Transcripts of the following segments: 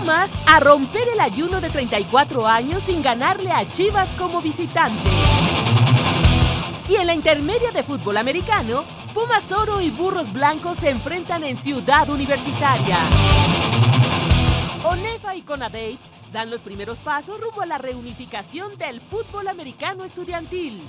Pumas a romper el ayuno de 34 años sin ganarle a Chivas como visitante. Y en la intermedia de fútbol americano, Pumas Oro y Burros Blancos se enfrentan en Ciudad Universitaria. Onefa y Conadey dan los primeros pasos rumbo a la reunificación del fútbol americano estudiantil.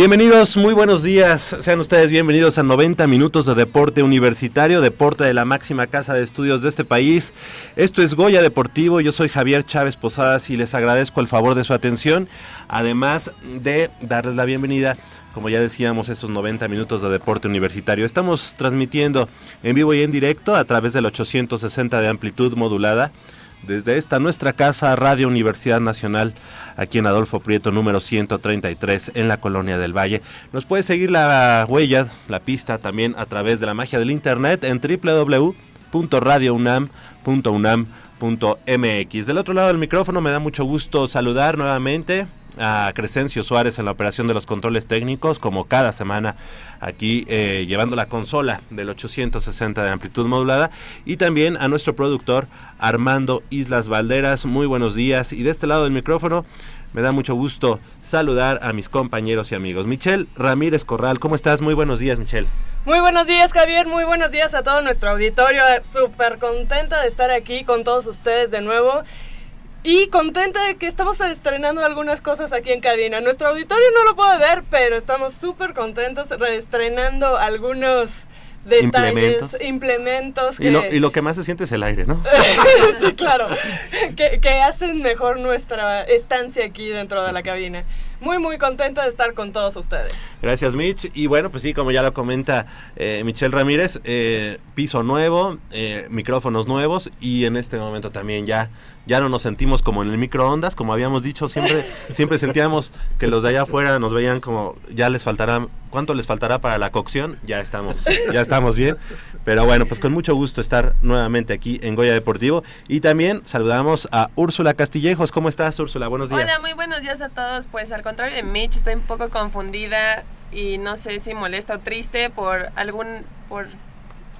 Bienvenidos, muy buenos días. Sean ustedes bienvenidos a 90 minutos de deporte universitario, deporte de la máxima casa de estudios de este país. Esto es Goya Deportivo, yo soy Javier Chávez Posadas y les agradezco el favor de su atención, además de darles la bienvenida como ya decíamos, esos 90 minutos de deporte universitario. Estamos transmitiendo en vivo y en directo a través del 860 de amplitud modulada desde esta nuestra casa, Radio Universidad Nacional, aquí en Adolfo Prieto, número 133, en la Colonia del Valle. Nos puede seguir la huella, la pista también a través de la magia del Internet en www.radiounam.unam.mx. Del otro lado del micrófono me da mucho gusto saludar nuevamente a Crescencio Suárez en la operación de los controles técnicos, como cada semana aquí eh, llevando la consola del 860 de amplitud modulada, y también a nuestro productor Armando Islas Valderas. Muy buenos días, y de este lado del micrófono me da mucho gusto saludar a mis compañeros y amigos. Michelle Ramírez Corral, ¿cómo estás? Muy buenos días, Michelle. Muy buenos días, Javier. Muy buenos días a todo nuestro auditorio. Súper contenta de estar aquí con todos ustedes de nuevo. Y contenta de que estamos estrenando algunas cosas aquí en cabina. Nuestro auditorio no lo puede ver, pero estamos súper contentos reestrenando algunos detalles, implementos. y, lo, y, lo, que más se siente es el aire, ¿no? sí, claro. Que, que, hacen mejor nuestra estancia aquí dentro de la cabina. Muy, muy contenta de estar con todos ustedes. Gracias, Mitch. Y bueno, pues sí, como ya lo comenta eh, Michelle Ramírez, eh, piso nuevo, eh, micrófonos nuevos y en este momento también ya ya no nos sentimos como en el microondas, como habíamos dicho, siempre, siempre sentíamos que los de allá afuera nos veían como ya les faltará, ¿cuánto les faltará para la cocción? Ya estamos, ya estamos bien. Pero bueno, pues con mucho gusto estar nuevamente aquí en Goya Deportivo. Y también saludamos a Úrsula Castillejos. ¿Cómo estás, Úrsula? Buenos días. Hola, muy buenos días a todos. Pues al contrario de Mitch, estoy un poco confundida y no sé si molesta o triste por algún, por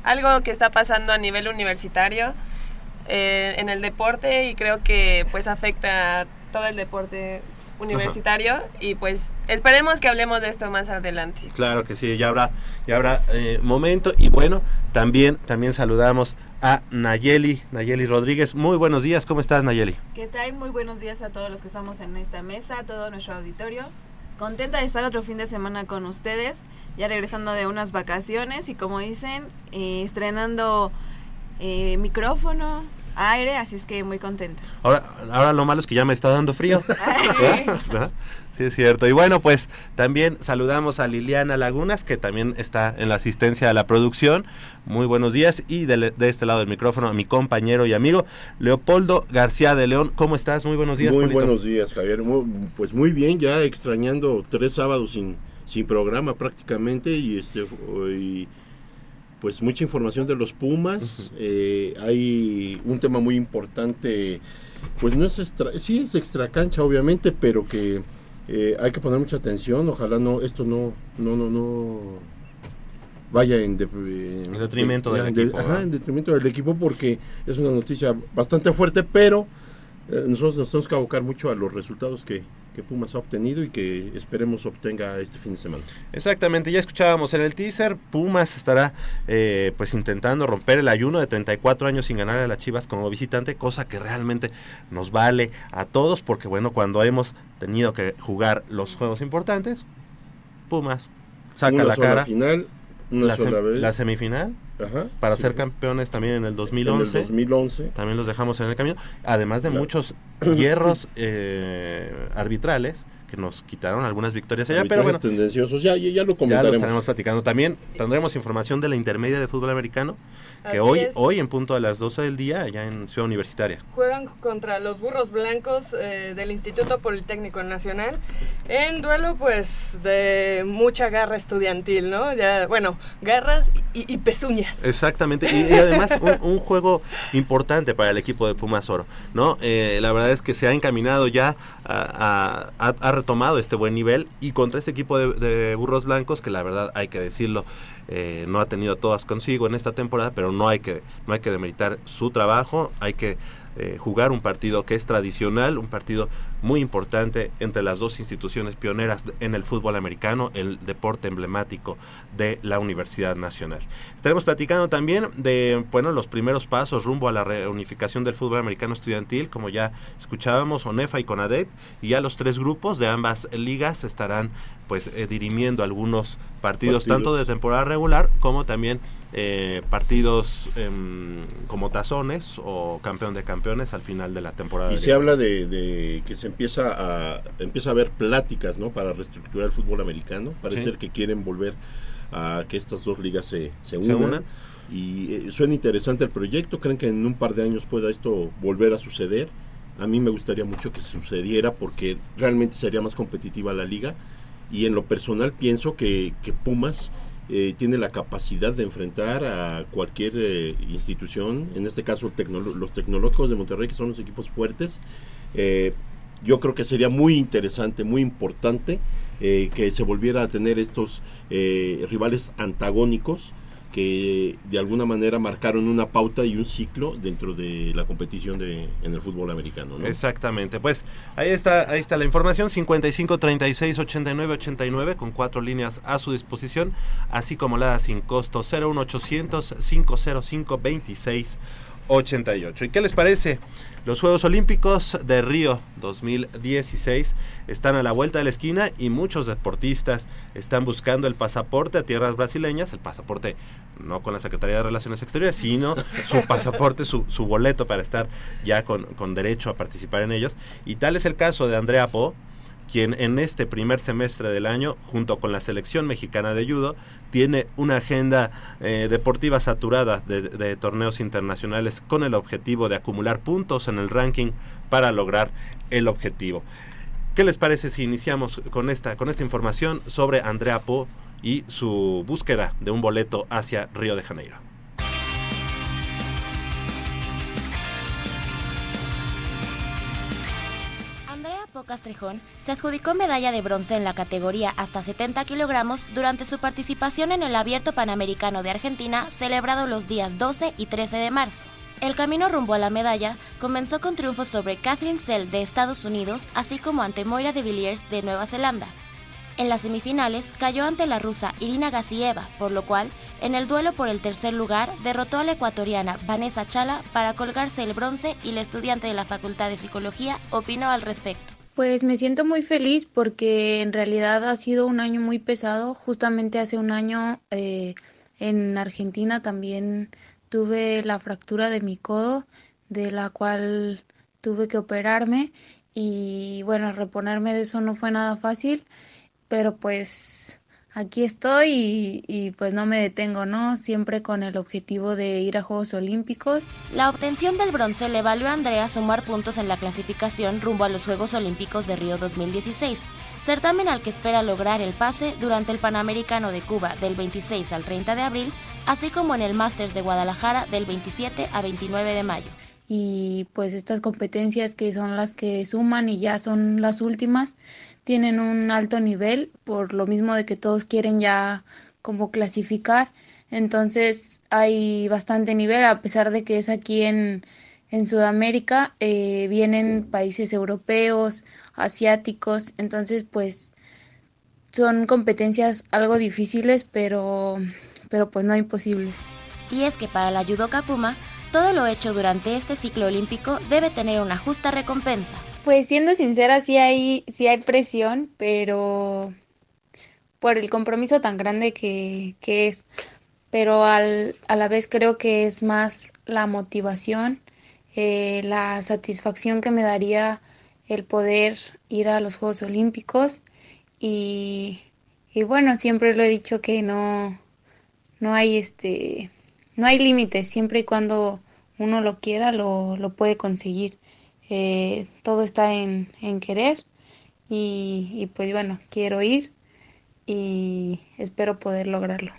algo que está pasando a nivel universitario eh, en el deporte y creo que pues afecta a todo el deporte universitario y pues esperemos que hablemos de esto más adelante. Claro que sí, ya habrá, ya habrá eh, momento y bueno, también, también saludamos a Nayeli, Nayeli Rodríguez. Muy buenos días, ¿cómo estás Nayeli? ¿Qué tal? Muy buenos días a todos los que estamos en esta mesa, a todo nuestro auditorio. Contenta de estar otro fin de semana con ustedes, ya regresando de unas vacaciones y como dicen, eh, estrenando eh, micrófono, aire, así es que muy contenta. Ahora, ahora lo malo es que ya me está dando frío. Sí, es cierto. Y bueno, pues también saludamos a Liliana Lagunas, que también está en la asistencia a la producción. Muy buenos días. Y de, este lado del micrófono a mi compañero y amigo Leopoldo García de León. ¿Cómo estás? Muy buenos días. Muy buenos días, Javier. pues muy bien, ya extrañando tres sábados sin, sin programa prácticamente y este... Y, pues mucha información de los Pumas. Eh, hay un tema muy importante, pues no es extra, sí es extra cancha obviamente, pero que eh, hay que poner mucha atención. Ojalá no esto no no no no vaya en, detrimento del equipo. en detrimento del equipo porque es una noticia bastante fuerte, pero eh, nosotros nos tenemos que abocar mucho a los resultados que, que Pumas ha obtenido y que esperemos obtenga este fin de semana. Exactamente, ya escuchábamos en el teaser, Pumas estará eh, pues intentando romper el ayuno de 34 años sin ganar a las Chivas como visitante, cosa que realmente nos vale a todos porque bueno, cuando hemos tenido que jugar los juegos importantes, Pumas saca la cara. final, la, la semifinal para ser campeones también en el 2011. En el 2011. También los dejamos en el camino. Además de muchos hierros eh, arbitrales que nos quitaron algunas victorias allá, pero bueno. tendenciosos, ya, ya lo comentaremos. Ya lo estaremos platicando. También tendremos información de la intermedia de fútbol americano, que hoy, hoy en punto a las 12 del día, allá en Ciudad Universitaria. Juegan contra los burros blancos eh, del Instituto Politécnico Nacional, en duelo pues de mucha garra estudiantil, ¿no? Ya, bueno, garras y, pezuñas. Exactamente, y, además un, juego importante para el equipo de Pumas Oro, ¿no? Eh, la verdad es que se ha encaminado ya a, a, a tomado este buen nivel y contra este equipo de, burros blancos que la verdad hay que decirlo eh, no ha tenido todas consigo en esta temporada pero no hay que no hay que demeritar su trabajo hay que eh, jugar un partido que es tradicional, un partido muy importante entre las dos instituciones pioneras en el fútbol americano, el deporte emblemático de la Universidad Nacional. Estaremos platicando también de bueno, los primeros pasos rumbo a la reunificación del fútbol americano estudiantil, como ya escuchábamos, ONEFA y CONADEP, y ya los tres grupos de ambas ligas estarán pues eh, dirimiendo algunos partidos, tanto de temporada regular como también eh, partidos em, como tazones o campeón de campeones al final de la temporada. Y se habla de, que se empieza a empieza a haber pláticas, ¿no? Para reestructurar el fútbol americano. Parece ser que quieren volver a que estas dos ligas se, se unan. Y eh, suena interesante el proyecto. ¿Creen que en un par de años pueda esto volver a suceder? A mí me gustaría mucho que sucediera porque realmente sería más competitiva la liga y en lo personal pienso que, Pumas eh, tiene la capacidad de enfrentar a cualquier eh, institución, en este caso los tecnológicos de Monterrey, que son los equipos fuertes. Eh, yo creo que sería muy interesante, muy importante que se volviera a tener estos rivales antagónicos que de alguna manera marcaron una pauta y un ciclo dentro de la competición de, en el fútbol americano. Exactamente, pues ahí está, ahí está la información, 55 36 89 89 con cuatro líneas a su disposición, así como la sin costo 01800 505 26 88. ¿Y qué les parece? Los Juegos Olímpicos de Río 2016 están a la vuelta de la esquina y muchos deportistas están buscando el pasaporte a tierras brasileñas, el pasaporte no con la Secretaría de Relaciones Exteriores, sino su pasaporte, su, boleto para estar ya con, con derecho a participar en ellos. Y tal es el caso de Andrea Po, quien en este primer semestre del año, junto con la selección mexicana de judo, tiene una agenda eh, deportiva saturada de, torneos internacionales con el objetivo de acumular puntos en el ranking para lograr el objetivo. ¿Qué les parece si iniciamos con esta, con esta información sobre Andrea Po y su búsqueda de un boleto hacia Río de Janeiro? Castrejón se adjudicó medalla de bronce en la categoría hasta 70 kilogramos durante su participación en el Abierto Panamericano de Argentina celebrado los días 12 y 13 de marzo. El camino rumbo a la medalla comenzó con triunfos sobre Kathleen Sell de Estados Unidos, así como ante Moira de Villiers de Nueva Zelanda. En las semifinales cayó ante la rusa Irina Gasieva, por lo cual, en el duelo por el tercer lugar, derrotó a la ecuatoriana Vanessa Chala para colgarse el bronce y la estudiante de la Facultad de Psicología opinó al respecto. Pues me siento muy feliz porque en realidad ha sido un año muy pesado. Justamente hace un año eh, en Argentina también tuve la fractura de mi codo, de la cual tuve que operarme y bueno, reponerme de eso no fue nada fácil, pero pues aquí estoy y, pues no me detengo, ¿no? Siempre con el objetivo de ir a Juegos Olímpicos. La obtención del bronce le valió a Andrea sumar puntos en la clasificación rumbo a los Juegos Olímpicos de Río 2016, certamen al que espera lograr el pase durante el Panamericano de Cuba del 26 al 30 de abril, así como en el Masters de Guadalajara del 27 a 29 de mayo. Y pues estas competencias que son las que suman y ya son las últimas, tienen un alto nivel, por lo mismo de que todos quieren ya como clasificar. Entonces hay bastante nivel, a pesar de que es aquí en, en Sudamérica, eh, vienen países europeos, asiáticos, entonces pues son competencias algo difíciles, pero, pero pues no imposibles. Y es que para la judoka Puma, todo lo hecho durante este ciclo olímpico debe tener una justa recompensa. Pues siendo sincera, sí hay, sí hay presión, pero por el compromiso tan grande que, que es. Pero al, a la vez creo que es más la motivación, eh, la satisfacción que me daría el poder ir a los Juegos Olímpicos y, y bueno, siempre lo he dicho que no, no hay este no hay límites, siempre y cuando uno lo quiera lo, lo puede conseguir. Eh, todo está en, en querer y, y pues bueno, quiero ir y espero poder lograrlo.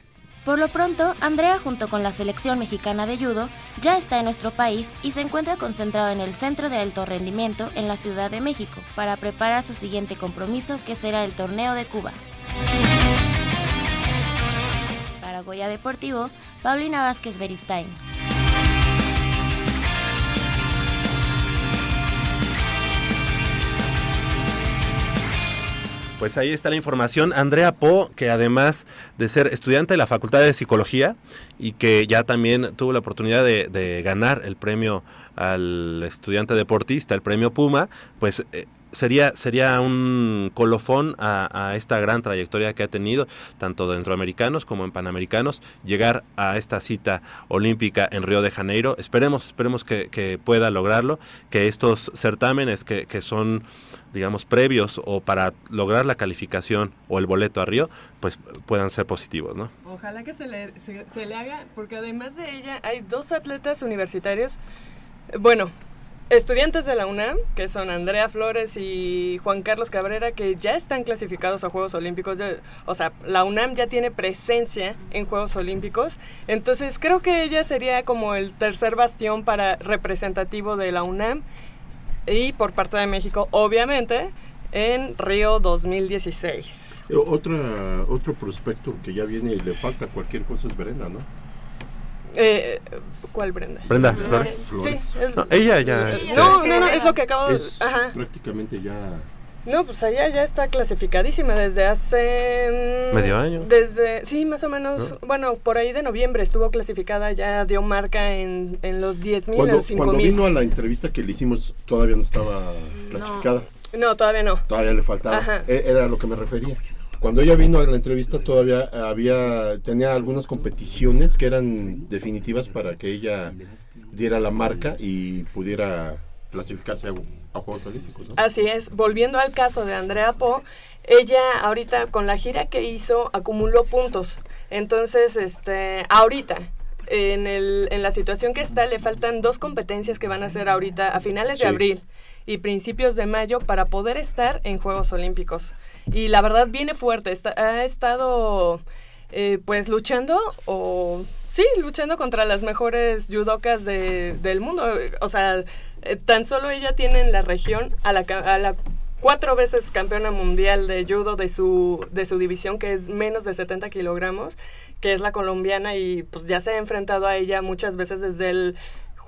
Por lo pronto, Andrea junto con la selección mexicana de judo ya está en nuestro país y se encuentra concentrado en el Centro de Alto Rendimiento en la Ciudad de México para preparar su siguiente compromiso que será el Torneo de Cuba. Deportivo, Paulina Vázquez Beristain. Pues ahí está la información. Andrea Po, que además de ser estudiante de la Facultad de Psicología y que ya también tuvo la oportunidad de, de ganar el premio al estudiante deportista, el premio Puma, pues eh, sería, sería un colofón a, a, esta gran trayectoria que ha tenido, tanto dentro americanos como en panamericanos, llegar a esta cita olímpica en Río de Janeiro. Esperemos, esperemos que, que pueda lograrlo, que estos certámenes que, que son digamos, previos o para lograr la calificación o el boleto a Río, pues puedan ser positivos, ¿no? Ojalá que se le, se, se le haga, porque además de ella hay dos atletas universitarios, bueno, estudiantes de la UNAM, que son Andrea Flores y Juan Carlos Cabrera, que ya están clasificados a Juegos Olímpicos. O sea, la UNAM ya tiene presencia en Juegos Olímpicos. Entonces creo que ella sería como el tercer bastión para representativo de la UNAM y por parte de México, obviamente, en Río 2016. Otra, otro prospecto que ya viene y le falta cualquier cosa es Brenda, ¿no? Eh, ¿Cuál Brenda? Brenda Flores. Flores. Sí, es, No, ella ya. no, no, no, es lo que acabo de... Ajá. prácticamente ya... No, pues ella ya está clasificadísima desde hace... mm, ¿Medio año? Desde, sí, más o menos, bueno, por ahí de noviembre estuvo clasificada, ya dio marca en, en los 10 mil, en Cuando, los 5 cuando mil. vino a la entrevista que le hicimos todavía no estaba clasificada, No, todavía no. todavía le faltaba, Ajá. E- era a lo que me refería. Cuando ella vino a la entrevista todavía había tenía algunas competiciones que eran definitivas para que ella diera la marca y pudiera clasificarse a, a Juegos Olímpicos. ¿no? Así es, volviendo al caso de Andrea Po, ella ahorita con la gira que hizo acumuló puntos. Entonces, este, ahorita, en, el, en la situación que está, le faltan dos competencias que van a hacer ahorita a finales de abril y principios de mayo para poder estar en Juegos Olímpicos. Y la verdad viene fuerte, ha estado eh, pues luchando o sí, luchando contra las mejores judocas de, del mundo. O sea, eh, tan solo ella tiene en la región a la, a la cuatro veces campeona mundial de judo de su, de su división, que es menos de 70 kilogramos, que es la colombiana, y pues ya se ha enfrentado a ella muchas veces desde el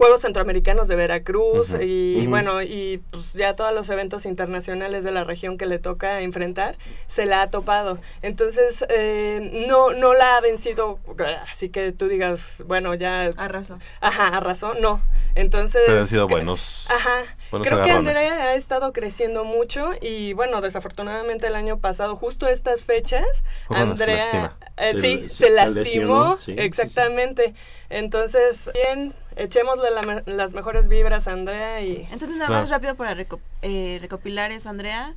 Juegos Centroamericanos de Veracruz y bueno, y pues ya todos los eventos internacionales de la región que le toca enfrentar, se la ha topado. Entonces, eh, no, no la ha vencido, así que tú digas, bueno, ya... Arraso. Ajá, arrasó, no. Entonces... Pero han sido buenos. Ajá. Buenos Creo que. Andrea ha estado creciendo mucho y bueno, desafortunadamente el año pasado, justo estas fechas, se Andrea eh, Se- sí, se- se, se lastimó, lesionó, sí, sí, sí. exactamente. Entonces, bien, echémosle la me- las mejores vibras a Andrea y Entonces, nada Claro. más rápido para reco- eh, recopilar es Andrea,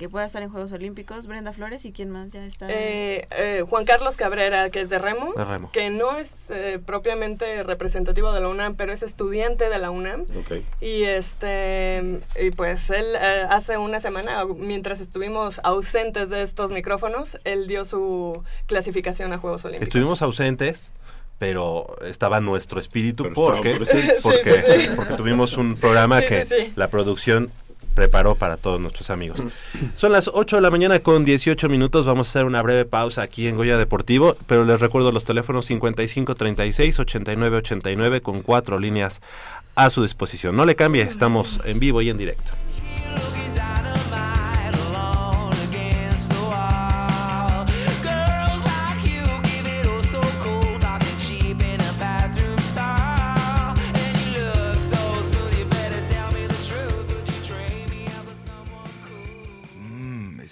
que pueda estar en Juegos Olímpicos, Brenda Flores y quién más ya está. eh, eh, Juan Carlos Cabrera, que es de Remo, De remo. que no es eh, propiamente representativo de la UNAM, pero es estudiante de la UNAM. Ok. Y este y pues él eh, hace una semana, mientras estuvimos ausentes de estos micrófonos, él dio su clasificación a Juegos Olímpicos. Estuvimos ausentes, pero estaba nuestro espíritu Pero porque, porque, Sí, sí, sí. porque tuvimos un programa Sí, que sí, sí. la producción preparó para todos nuestros amigos. Son las 8 de la mañana con 18 minutos. Vamos a hacer una breve pausa aquí en Goya Deportivo, pero les recuerdo los teléfonos 55 36 89 89 con cuatro líneas a su disposición. No le cambie, estamos en vivo y en directo.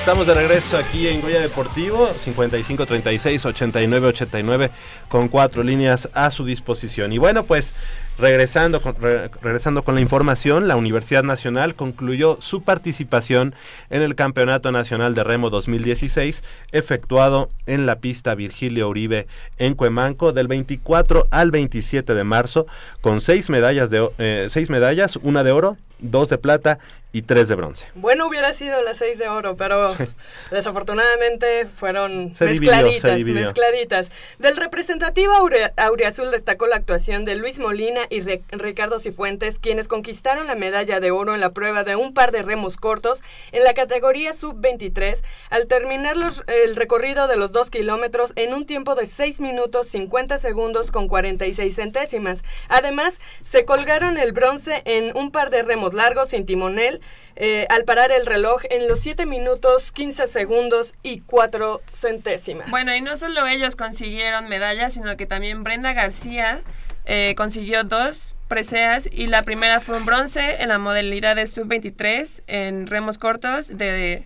Estamos de regreso aquí en Goya Deportivo, 55 36 89 89 con cuatro líneas a su disposición. Y bueno, pues regresando con, regresando con la información, la Universidad Nacional concluyó su participación en el Campeonato Nacional de Remo 2016 efectuado en la pista Virgilio Uribe en Cuemanco del 24 al 27 de marzo con seis medallas de eh, seis medallas, una de oro, dos de plata y tres de bronce. Bueno, hubiera sido las seis de oro, pero desafortunadamente fueron mezcladitas, mezcladitas. Del representativo Auriazul destacó la actuación de Luis Molina y Ricardo Cifuentes, quienes conquistaron la medalla de oro en la prueba de un par de remos cortos en la categoría sub-23, al terminar el recorrido de los dos kilómetros en un tiempo de 6 minutos 50 segundos con 46 centésimas. Además, se colgaron el bronce en un par de remos largos sin timonel eh, al parar el reloj en los 7 minutos 15 segundos y 4 centésimas. Bueno, y no solo ellos consiguieron medallas, sino que también Brenda García eh, consiguió dos preseas y la primera fue un bronce en la modalidad de sub-23 en remos cortos de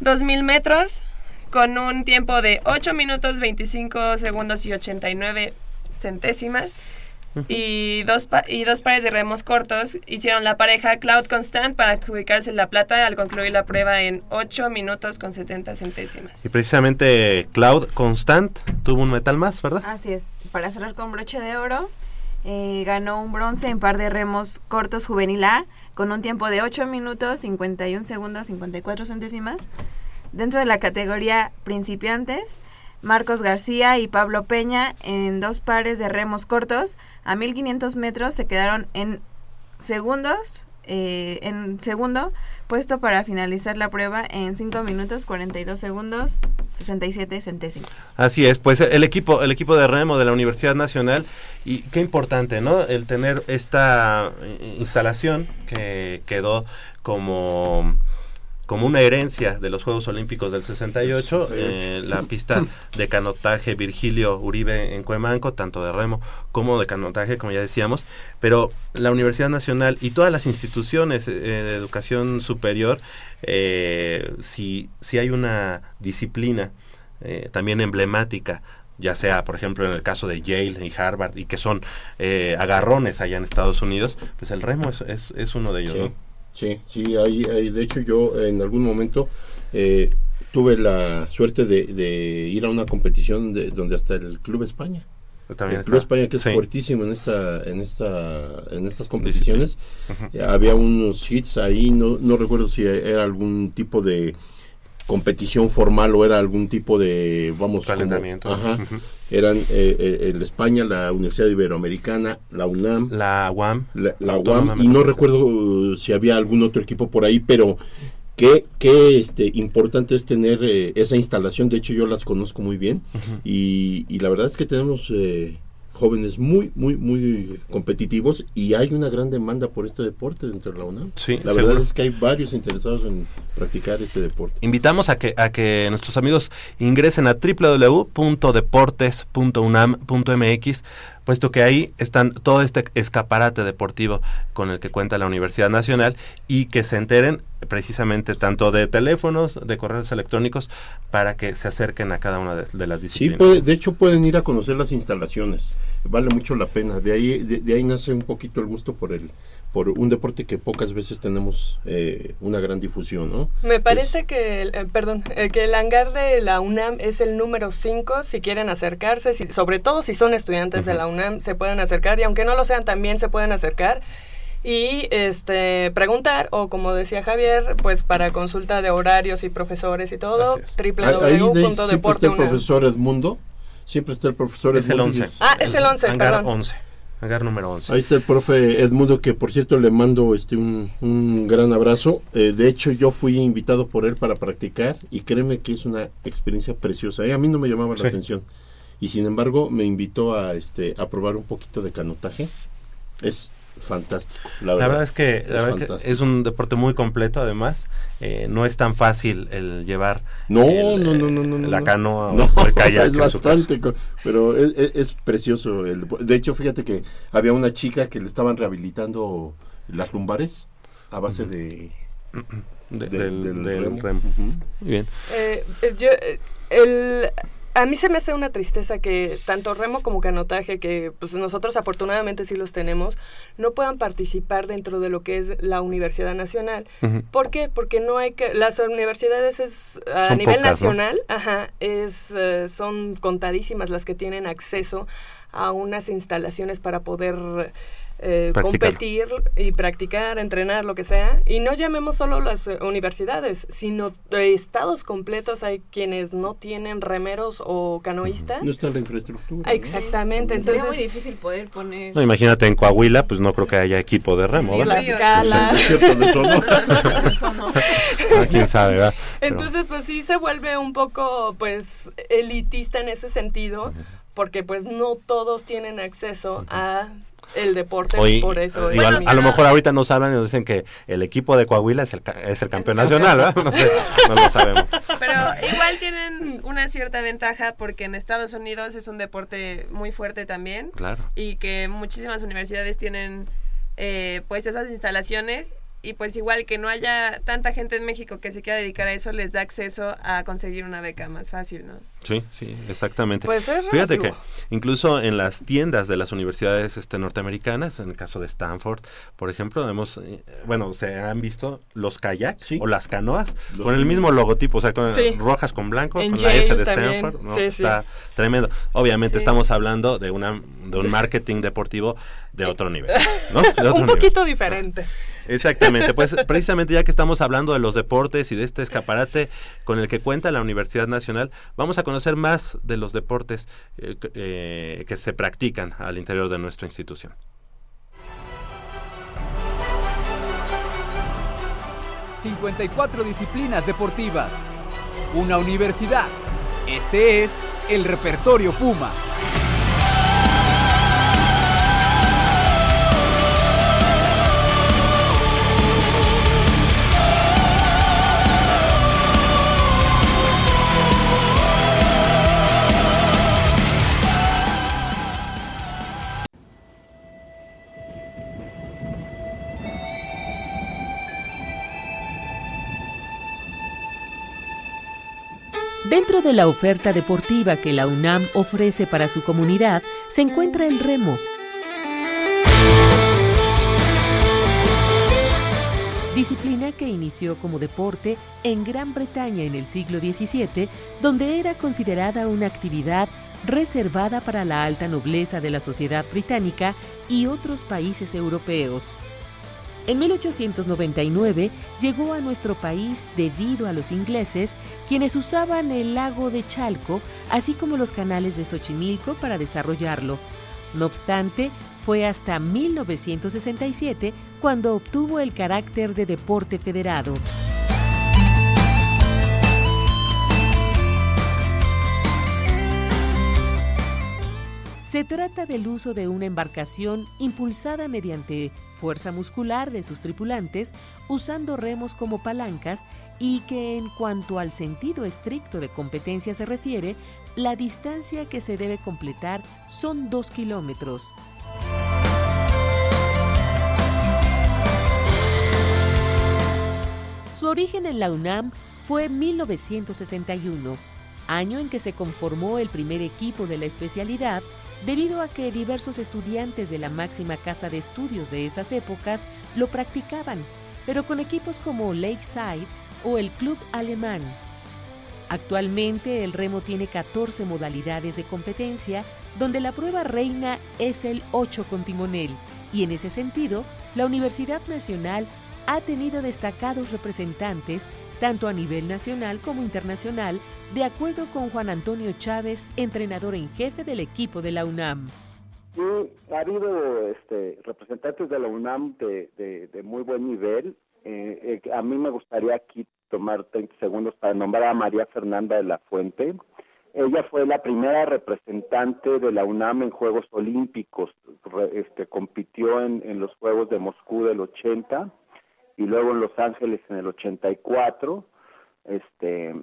2.000 metros con un tiempo de 8 minutos 25 segundos y 89 centésimas y dos, y dos pares de remos cortos hicieron la pareja Cloud Constant para adjudicarse la plata al concluir la prueba en 8 minutos con 70 centésimas. Y precisamente Cloud Constant tuvo un metal más, ¿verdad? Así es. Para cerrar con broche de oro, eh, ganó un bronce en par de remos cortos juvenil A con un tiempo de 8 minutos 51 segundos 54 centésimas. Dentro de la categoría principiantes, Marcos García y Pablo Peña en dos pares de remos cortos a 1500 metros se quedaron en segundos, eh, en segundo puesto para finalizar la prueba en 5 minutos 42 segundos 67 centésimas. Así es, pues el equipo el equipo de remo de la Universidad Nacional y qué importante, ¿no? El tener esta eh, instalación que quedó como como una herencia de los Juegos Olímpicos del 68, eh, la pista de canotaje Virgilio Uribe en Cuemanco, tanto de remo como de canotaje, como ya decíamos, pero la Universidad Nacional y todas las instituciones eh, de educación superior, eh, si, si hay una disciplina también emblemática ya sea, por ejemplo, en el caso de Yale y Harvard, y que son agarrones allá en Estados Unidos, pues el remo es, es, uno de ellos, ¿no? Sí, sí, hay, de hecho yo en algún momento eh, tuve la suerte de, ir a una competición de, donde hasta el Club España. el Club España que es fuertísimo en esta en esta en estas competiciones. Eh, había unos hits ahí no, no recuerdo si era algún tipo de competición formal o era algún tipo de vamos calentamiento. Ajá, eran eh, eh, el España la Universidad Iberoamericana la UNAM. La UAM. La, UAM y no recuerdo uh, si había algún otro equipo por ahí pero qué, qué este importante es tener eh, esa instalación. De hecho yo las conozco muy bien. Y, y, la verdad es que tenemos jóvenes muy, muy, muy competitivos y hay una gran demanda por este deporte dentro de la UNAM. Sí, la seguro. verdad es que hay varios interesados en practicar este deporte. Invitamos a que, a que nuestros amigos ingresen a www.deportes.unam.mx, puesto que ahí están todo este escaparate deportivo con el que cuenta la Universidad Nacional y que se enteren precisamente tanto de teléfonos, de correos electrónicos, para que se acerquen a cada una de, de las Sí, disciplinas. puede- de hecho pueden ir a conocer las instalaciones, vale mucho la pena. De ahí, de, de ahí nace un poquito el gusto por el, por un deporte que pocas veces tenemos eh, una gran difusión, ¿no? Me parece que, el, eh, perdón, eh, que el hangar de la UNAM es el número 5, si quieren acercarse, si- sobre todo si son estudiantes de la UNAM, se pueden acercar y aunque no lo sean, también se pueden acercar y este preguntar o como decía Javier, pues para consulta de horarios y profesores y todo, Ahí, ahí de- siempre está el profesor Edmundo, siempre está el profesor Es el Edmundo. 11. y es- Ah, es el 11, Hangar perdón. 11. Hangar número 11. Ahí está el profe Edmundo, que por cierto le mando este un, un gran abrazo. Eh, de hecho, yo fui invitado por él para practicar y créeme que es una experiencia preciosa. Eh, a mí no me llamaba la Sí. atención. Y sin embargo, me invitó a, este, a probar un poquito de canotaje. Es fantástico. La La verdad, es que, la verdad que fantástico. es un deporte muy completo además. Eh, no es tan fácil el llevar No, el, no, no, no, no, la no. canoa No, o el kayak. es bastante, pero es, es- es precioso. el de hecho, fíjate que había una chica que le estaban rehabilitando las lumbares a base de, De- del- del. Ujú. Muy bien. Eh, eh, yo, eh, el, a mí se me hace una tristeza que tanto remo como canotaje, que pues nosotros afortunadamente sí los tenemos, no puedan participar dentro de lo que es la Universidad Nacional. ¿Por qué? Porque no hay que las universidades es a Son nivel pocas, ¿no? nacional, ajá, es eh, son contadísimas las que tienen acceso a unas instalaciones para poder eh, competir y practicar, entrenar, lo que sea. Y no llamemos solo las eh, universidades, sino eh, estados completos. Hay quienes no tienen remeros o canoístas. No está la infraestructura. ¿no? Exactamente, Sería muy entonces difícil poder poner... No, imagínate en Coahuila, pues no creo que haya equipo de remo, Sí, ¿verdad? Desierto de Sonora. Ah, quién sabe, Entonces, pues sí se vuelve un poco, pues, elitista en ese sentido, porque pues no todos tienen acceso a el deporte, por eso. eh, digo, es a, lo mejor ahorita nos hablan y nos dicen que el equipo de Coahuila es el, es el campeón nacional, ¿verdad? No sé, no lo sabemos. Pero igual tienen una cierta ventaja porque en Estados Unidos es un deporte muy fuerte también. Claro. Y que muchísimas universidades tienen eh, pues esas instalaciones y pues igual que no haya tanta gente en México que se quiera dedicar a eso les da acceso a conseguir una beca más fácil, ¿no? Sí, sí, exactamente. Pues es Fíjate que incluso en las tiendas de las universidades este, norteamericanas, en el caso de Stanford, por ejemplo, hemos, eh, bueno, se han visto los kayaks Sí. o las canoas Los con el mismo logotipo, o sea, con Sí. rojas con blanco, En con la S de también. Stanford, ¿no? Sí, sí. está tremendo. Obviamente Sí. estamos hablando de una de un marketing deportivo de otro nivel, ¿no? De otro un nivel. poquito diferente. Exactamente, pues precisamente ya que estamos hablando de los deportes y de este escaparate con el que cuenta la Universidad Nacional, vamos a conocer más de los deportes eh, eh, que se practican al interior de nuestra institución. ...54 disciplinas deportivas... ...una universidad... ...este es el repertorio Puma... Dentro de la oferta deportiva que la UNAM ofrece para su comunidad se encuentra el remo. Disciplina que inició como deporte en Gran Bretaña en el siglo XVII, donde era considerada una actividad reservada para la alta nobleza de la sociedad británica y otros países europeos. En 1899 llegó a nuestro país debido a los ingleses, quienes usaban el lago de Chalco, así como los canales de Xochimilco para desarrollarlo. No obstante, fue hasta 1967 cuando obtuvo el carácter de deporte federado. Se trata del uso de una embarcación impulsada mediante fuerza muscular de sus tripulantes, usando remos como palancas y que en cuanto al sentido estricto de competencia se refiere, la distancia que se debe completar son dos kilómetros. Su origen en la UNAM fue 1961, año en que se conformó el primer equipo de la especialidad debido a que diversos estudiantes de la máxima casa de estudios de esas épocas lo practicaban, pero con equipos como Lakeside o el Club Alemán. Actualmente el remo tiene 14 modalidades de competencia, donde la prueba reina es el 8 con timonel, y en ese sentido, la Universidad Nacional ha tenido destacados representantes tanto a nivel nacional como internacional, de acuerdo con Juan Antonio Chávez, entrenador en jefe del equipo de la UNAM. Sí, ha habido este, representantes de la UNAM de, muy buen nivel. Eh, eh, a mí me gustaría aquí tomar 30 segundos para nombrar a María Fernanda de la Fuente. Ella fue la primera representante de la UNAM en Juegos Olímpicos. este, compitió en los Juegos de Moscú del 80 y luego en Los Ángeles en el 84, este,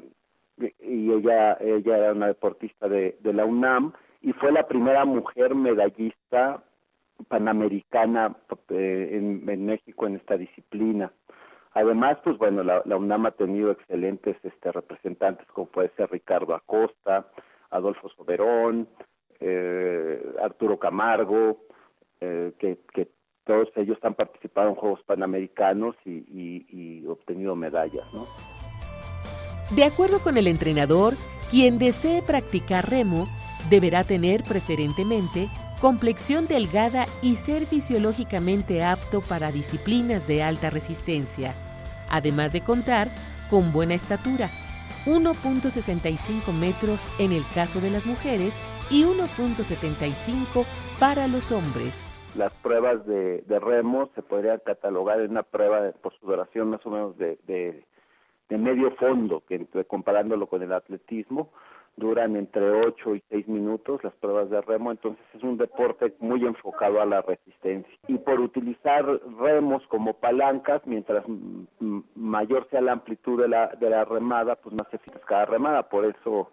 y ella, ella era una deportista de, la UNAM y fue la primera mujer medallista panamericana eh, en, México en esta disciplina. Además, pues bueno, la, UNAM ha tenido excelentes este, representantes como puede ser Ricardo Acosta, Adolfo Soberón, eh, Arturo Camargo, eh, que, que todos ellos han participado en Juegos Panamericanos y, obtenido medallas. ¿no? De acuerdo con el entrenador, quien desee practicar remo deberá tener preferentemente complexión delgada y ser fisiológicamente apto para disciplinas de alta resistencia, además de contar con buena estatura, 1.65 metros en el caso de las mujeres y 1.75 para los hombres las pruebas de, remo se podrían catalogar en una prueba por su duración más o menos de, de, medio fondo, que comparándolo con el atletismo, duran entre 8 y 6 minutos las pruebas de remo, entonces es un deporte muy enfocado a la resistencia. Y por utilizar remos como palancas, mientras mayor sea la amplitud de la, de la remada, pues más eficaz cada remada, por eso,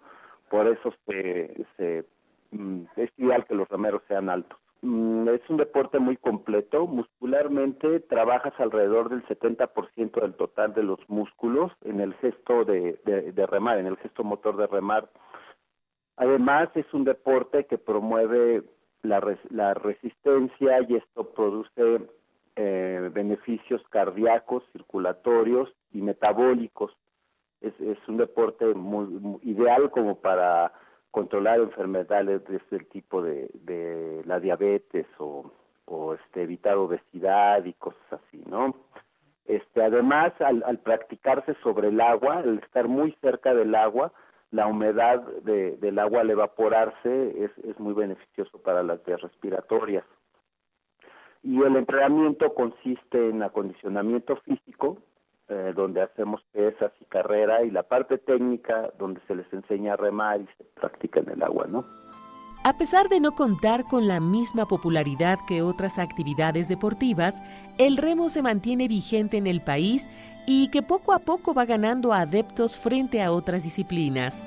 por eso se, se, mm, es ideal que los remeros sean altos. Mm, es un deporte muy completo. Muscularmente trabajas alrededor del 70% del total de los músculos en el gesto de, remar, en el gesto motor de remar. Además, es un deporte que promueve la, resistencia y esto produce eh, beneficios cardíacos, circulatorios y metabólicos. Es, un deporte muy ideal como para controlar enfermedades de este tipo de, la diabetes o, este, evitar obesidad y cosas así, ¿no? Este, además, al, practicarse sobre el agua, al estar muy cerca del agua, la humedad del agua al evaporarse es muy beneficioso para las vías respiratorias. Y el entrenamiento consiste en acondicionamiento físico, eh, donde hacemos pesas y carrera, y la parte técnica, donde se les enseña a remar y se practica en el agua, ¿no? A pesar de no contar con la misma popularidad que otras actividades deportivas, el remo se mantiene vigente en el país y que poco a poco va ganando adeptos frente a otras disciplinas.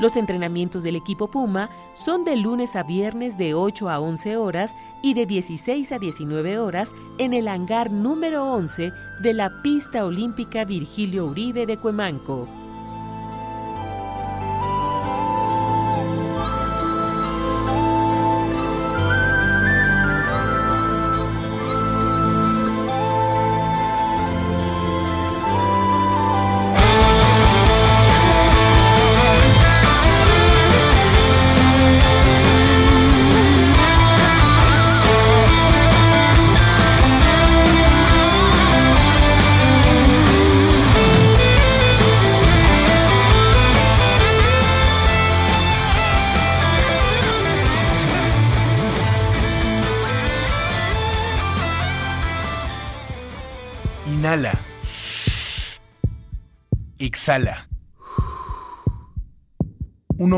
Los entrenamientos del equipo Puma son de lunes a viernes de 8 a 11 horas y de 16 a 19 horas en el hangar número 11 de la pista olímpica Virgilio Uribe de Cuemanco.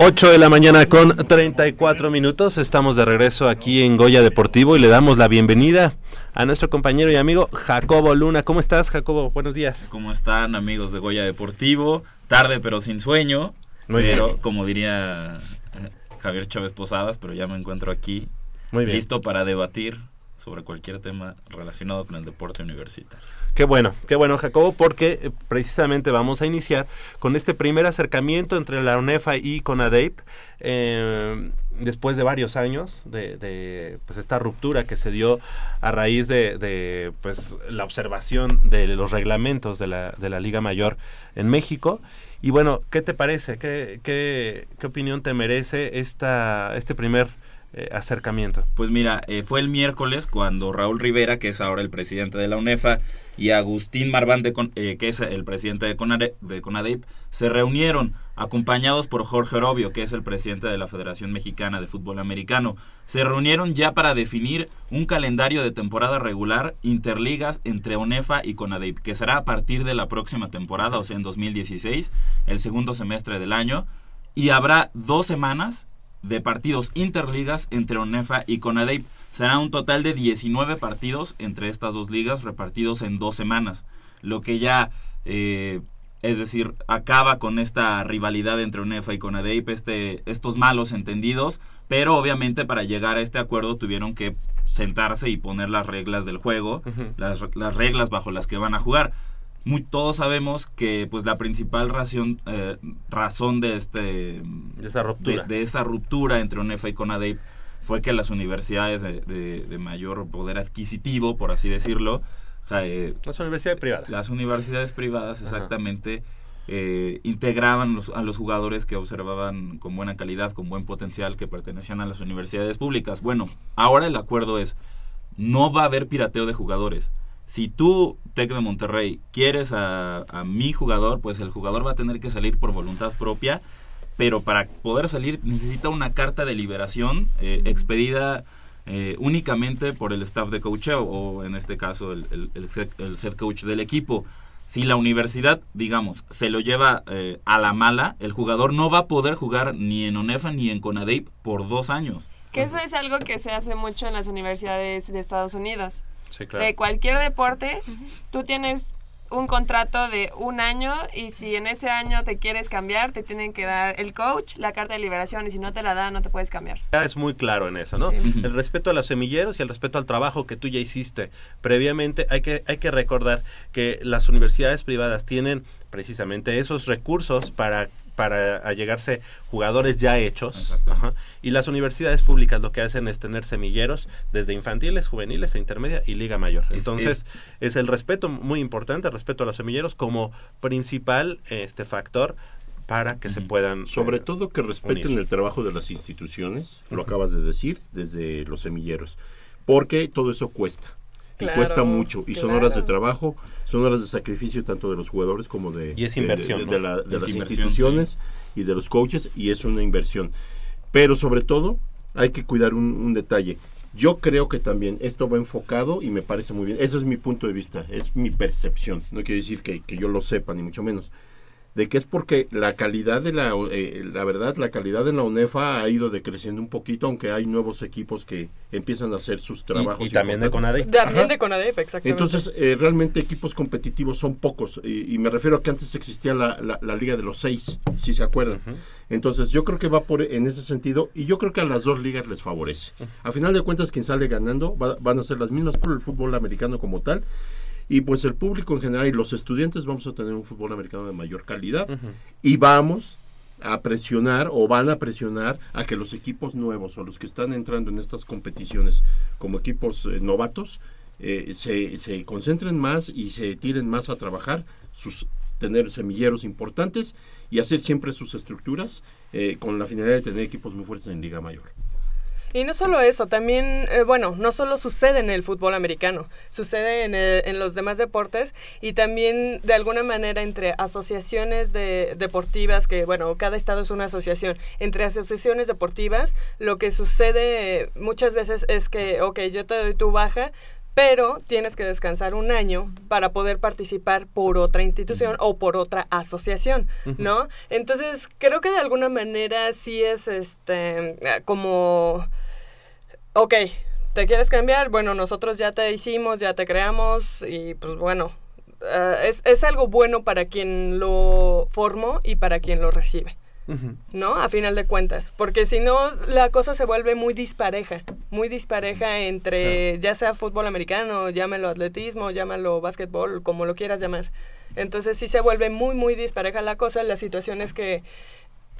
8 de la mañana con 34 minutos. Estamos de regreso aquí en Goya Deportivo y le damos la bienvenida a nuestro compañero y amigo Jacobo Luna. ¿Cómo estás, Jacobo? Buenos días. ¿Cómo están, amigos de Goya Deportivo? Tarde pero sin sueño. Muy pero, bien. como diría eh, Javier Chávez Posadas, pero ya me encuentro aquí Muy bien. listo para debatir sobre cualquier tema relacionado con el deporte universitario. Qué bueno, qué bueno Jacobo, porque eh, precisamente vamos a iniciar con este primer acercamiento entre la UNEFA y CONADEIP, eh, después de varios años de, de, pues esta ruptura que se dio a raíz de, pues la observación de los reglamentos de la, de la Liga Mayor en México. Y bueno, ¿qué te parece? ¿Qué, qué, qué opinión te merece esta, este primer eh, acercamiento? Pues mira, eh, fue el miércoles cuando Raúl Rivera, que es ahora el presidente de la UNEFA, y Agustín Marván, de Con- eh, que es el presidente de, Conade- de CONADEIP, se reunieron acompañados por Jorge Orobio, que es el presidente de la Federación Mexicana de Fútbol Americano. Se reunieron ya para definir un calendario de temporada regular interligas entre ONEFA y CONADEIP, que será a partir de la próxima temporada, o sea, en 2016, el segundo semestre del año, y habrá dos semanas de partidos interligas entre ONEFA y CONADEIP. Será un total de 19 partidos entre estas dos ligas repartidos en dos semanas, lo que ya, eh, es decir, acaba con esta rivalidad entre ONEFA y CONADEIP, este, estos malos entendidos, pero obviamente para llegar a este acuerdo tuvieron que sentarse y poner las reglas del juego, las reglas bajo las que van a jugar. Muy, todos sabemos que pues la principal razón, eh, razón de este De esa ruptura. de, de esa ruptura entre UNEFA y CONADEIP fue que las universidades de, de- de mayor poder adquisitivo, por así decirlo, eh, Las universidades privadas. las universidades privadas exactamente eh, integraban los- a los jugadores que observaban con buena calidad, con buen potencial, que pertenecían a las universidades públicas. Bueno, ahora el acuerdo es, no va a haber pirateo de jugadores. Si tú, Tec de Monterrey, quieres a, a mi jugador, pues el jugador va a tener que salir por voluntad propia, pero para poder salir necesita una carta de liberación eh, expedida eh, únicamente por el staff de coacheo o en este caso el, el- el head, el head coach del equipo. Si la universidad, digamos, se lo lleva eh, a la mala, el jugador no va a poder jugar ni en ONEFA ni en CONADEIP por dos años. Que eso es algo que se hace mucho en las universidades de Estados Unidos. Sí, De cualquier deporte, tú tienes un contrato de un año y si en ese año te quieres cambiar, te tienen que dar el coach, la carta de liberación y si no te la da, no te puedes cambiar. Ya es muy claro en eso, ¿no? Sí. El respeto a los semilleros y el respeto al trabajo que tú ya hiciste previamente. Hay que, hay que recordar que las universidades privadas tienen precisamente esos recursos para para allegarse jugadores ya hechos ajá, y las universidades públicas lo que hacen es tener semilleros desde infantiles, juveniles, e intermedia y liga mayor. Es- Entonces es, el respeto muy importante, el respeto a los semilleros como principal este factor para que se puedan Sobre eh, todo que respeten unir. el trabajo de las instituciones, lo acabas de decir, desde los semilleros, porque todo eso cuesta. Y cuesta mucho, y son horas de trabajo, son horas de sacrificio tanto de los jugadores como de, Y es de- inversión, de, ¿no? de la- de Es las instituciones y de los coaches, y es una inversión. Pero sobre todo, hay que cuidar un, un detalle. Yo creo que también esto va enfocado y me parece muy bien. Ese es mi punto de vista, es mi percepción. No quiere decir que, que yo lo sepa, ni mucho menos de que es porque la calidad de la, eh, la verdad, la calidad en la UNEFA ha ido decreciendo un poquito, aunque hay nuevos equipos que empiezan a hacer sus trabajos. y también de. CONADEIP. También Ajá. de CONADEP, exactamente. Entonces, eh, realmente equipos competitivos son pocos, y, y me refiero a que antes existía la, la- la liga de los seis, si se acuerdan. Entonces, yo creo que va por en ese sentido, y yo creo que a las dos ligas les favorece. A final de cuentas, quien sale ganando va- van a ser las mismas por el fútbol americano como tal, y pues el público en general y los estudiantes vamos a tener un fútbol americano de mayor calidad, y vamos a presionar o van a presionar a que los equipos nuevos o los que están entrando en estas competiciones como equipos eh, novatos eh, se, se concentren más y se tiren más a trabajar, sus tener semilleros importantes y hacer siempre sus estructuras eh, con la finalidad de tener equipos muy fuertes en Liga Mayor. Y no solo eso, también, eh, bueno, no solo sucede en el fútbol americano, sucede en, el- en los demás deportes y también de alguna manera entre asociaciones de, deportivas, que bueno, cada estado es una asociación, entre asociaciones deportivas, lo que sucede eh, muchas veces es que, ok, yo te doy tu baja, pero tienes que descansar un año para poder participar por otra institución o por otra asociación. ¿no? Entonces, creo que de alguna manera sí es este como ok, ¿te quieres cambiar? Bueno, nosotros ya te hicimos, ya te creamos y pues bueno, eh, es, es algo bueno para quien lo formó y para quien lo recibe. ¿no? A final de cuentas, porque si no la cosa se vuelve muy dispareja, muy dispareja entre ya sea fútbol americano, llámalo atletismo, llámalo básquetbol, como lo quieras llamar. Entonces sí se vuelve muy muy dispareja la cosa, la situación es que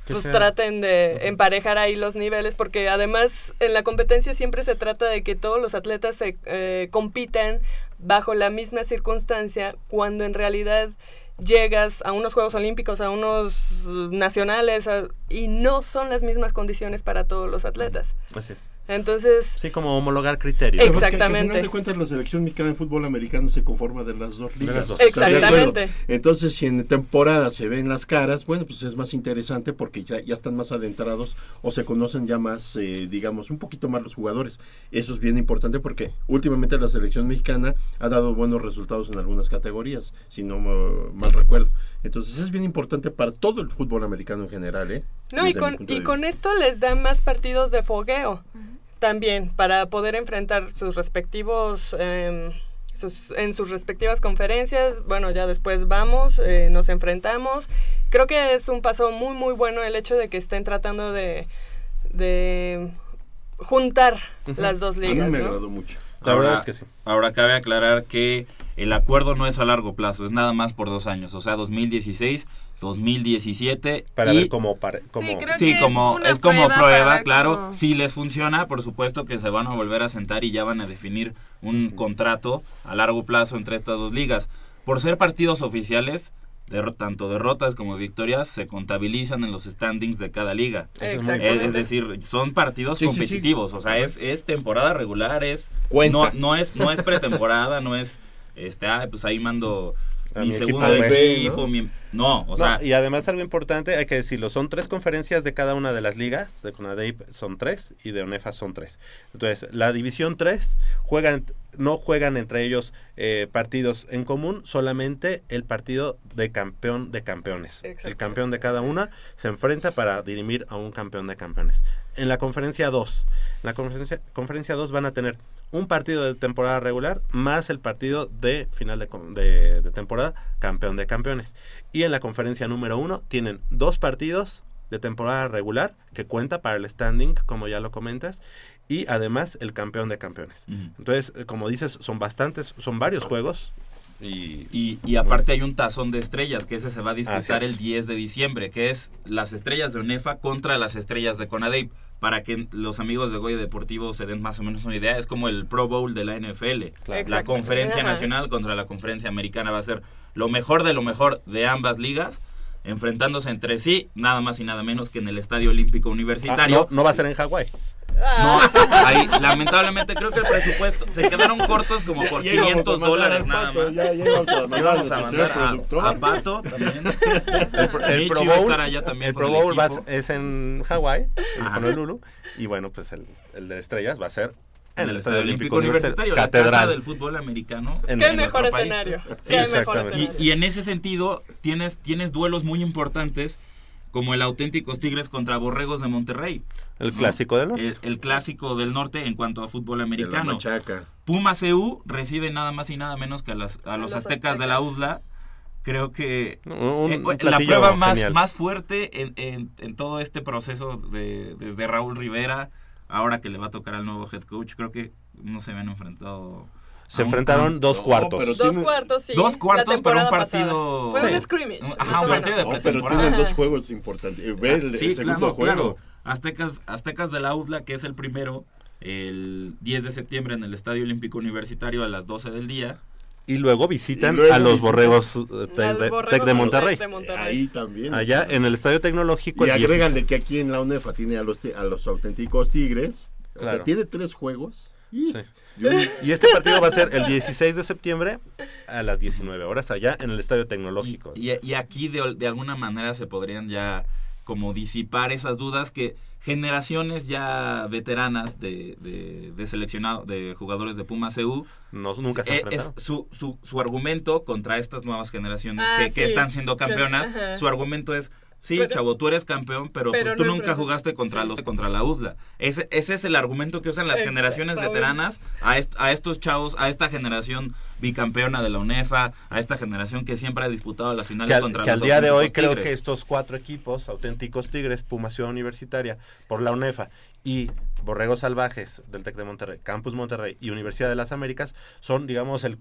pues sea- traten de emparejar ahí los niveles porque además en la competencia siempre se trata de que todos los atletas se eh, compitan bajo la misma circunstancia cuando en realidad llegas a unos Juegos Olímpicos, a unos nacionales a- y no son las mismas condiciones para todos los atletas. Así es. Entonces, Sí, como homologar criterios. Pero que- que al Exactamente. final de cuentas, la selección mexicana de fútbol americano se conforma de las dos ligas. Exactamente. Entonces, si en temporada se ven las caras, bueno, pues es más interesante porque ya, ya están más adentrados o se conocen ya más, eh, digamos, un poquito más los jugadores. Eso es bien importante porque últimamente la selección mexicana ha dado buenos resultados en algunas categorías, si no mal recuerdo. Entonces, es bien importante para todo el fútbol americano en general, ¿eh? No, y Desde con, y con esto les dan más partidos de fogueo también para poder enfrentar sus respectivos, em, sus- en sus respectivas conferencias. Bueno, ya después vamos, eh, nos enfrentamos. Creo que es un paso muy, muy bueno el hecho de que estén tratando de, de juntar las dos A mí ligas. me ¿no? agradó mucho. La ahora, verdad es que sí. Ahora cabe aclarar que el acuerdo no es a largo plazo, es nada más por dos años, o sea, 2016, 2017. Para y, ver cómo... pare- cómo- Sí, como, es como prueba para claro. cómo- Si les funciona, por supuesto que se van a volver a sentar y ya van a definir un contrato a largo plazo entre estas dos ligas. Por ser partidos oficiales, tanto derrotas como victorias se contabilizan en los standings de cada liga. Es Es, decir, son partidos Sí, sí, sí. competitivos, o sea, es, es temporada regular, es Cuenta. no, no es no es pretemporada, no es este, ah, pues ahí mando A mi, segundo equipo, ¿no? mi- no, o No, sea, y además algo importante, hay que decirlo, son tres conferencias de cada una de las ligas, de CONADEIP son tres y de ONEFA son tres. Entonces, la división 3 juegan, no juegan entre ellos eh, partidos en común, solamente el partido de campeón de campeones. El campeón de cada una se enfrenta para dirimir a un campeón de campeones. En la conferencia 2, en la conferencia, conferencia 2 van a tener un partido de temporada regular más el partido de final de, de- de temporada campeón de campeones. Y en la conferencia número 1 tienen dos partidos de temporada regular que cuenta para el standing, como ya lo comentas, y además el campeón de campeones. Ujú. Entonces, eh, como dices, son bastantes, son varios juegos. Y, Y, y aparte hay un tazón de estrellas, que ese se va a disputar el 10 de diciembre, que es las estrellas de ONEFA contra las estrellas de CONADEIP. Para que los amigos de Goya Deportivo se den más o menos una idea, es como el Pro Bowl de la NFL. La conferencia nacional contra la conferencia americana va a ser lo mejor de lo mejor de ambas ligas, enfrentándose entre sí, nada más y nada menos que en el Estadio Olímpico Ah, Universitario. no, no va a ser en Hawái. No, ahí, lamentablemente creo que el presupuesto se quedaron cortos como por Ya íbamos a 500 mandar dólares nada más. ya- ya íbamos a mandar Íbamos a mandar Pato también. El, Michi Pro va a Bowl, estar allá también el el va es en Hawái, en Ajá. Honolulu, y bueno, pues el, el de estrellas va a ser En el Estadio Olímpico Universitario, la Catedral. casa del fútbol americano. En- Qué en mejor escenario. Sí, Qué mejor escenario. Y, y en ese sentido, tienes, tienes duelos muy importantes como el auténticos Tigres contra Borregos de Monterrey. El clásico del norte. El, el clásico del norte en cuanto a fútbol americano. Pumas EU recibe nada más y nada menos que a, las- a los, los aztecas, de la UDLA. Creo que Un- un eh, la prueba más, más fuerte en, en- en todo este proceso de, desde Raúl Rivera, ahora que le va a tocar al nuevo head coach, creo que no se habían enfrentado. Se un- enfrentaron dos cuartos. pero Dos tiene- cuartos, sí. Dos cuartos para un partido- pasada. Fue Sí. un scrimmage. Ajá, un bueno. partido de No, pero tienen dos juegos importantes. Eh, Ve el, Sí, el segundo claro, juego. claro. Aztecas, Aztecas de la UDLA, que es el primero, el 10 de septiembre en el Estadio Olímpico Universitario a las 12 del día. Y luego visitan Y luego a los visitan- borregos eh, Tec Al de, Borregos Tec de Monterrey. de Monterrey. Ahí también. Allá en el Estadio Tecnológico. Y el 16. agregan de que aquí en la UNEFA tiene a los, a los auténticos Tigres. O Claro. sea, tiene tres juegos. Y, Sí. yo- Y este partido va a ser el 16 de septiembre a las 19 horas allá en el Estadio Tecnológico. Y, y aquí de, de alguna manera se podrían ya como disipar esas dudas que generaciones ya veteranas de, de, de seleccionado de jugadores de Puma CU No, nunca se eh, es su, su, su argumento contra estas nuevas generaciones Ah, que, están siendo campeonas su argumento es sí Pero- chavo tú eres campeón pero, pero pues tú no nunca jugaste contra sí. los contra la UDLA ese, ese es el argumento que usan las generaciones veteranas a, est- a estos chavos a esta generación bicampeona de la UNEFA a esta generación que siempre ha disputado las finales que al, contra que al los día de hoy creo que estos cuatro equipos, auténticos Tigres, Puma Ciudad Universitaria, por la UNEFA y Borregos Salvajes del TEC de Monterrey, Campus Monterrey y Universidad de las Américas, son, digamos, el,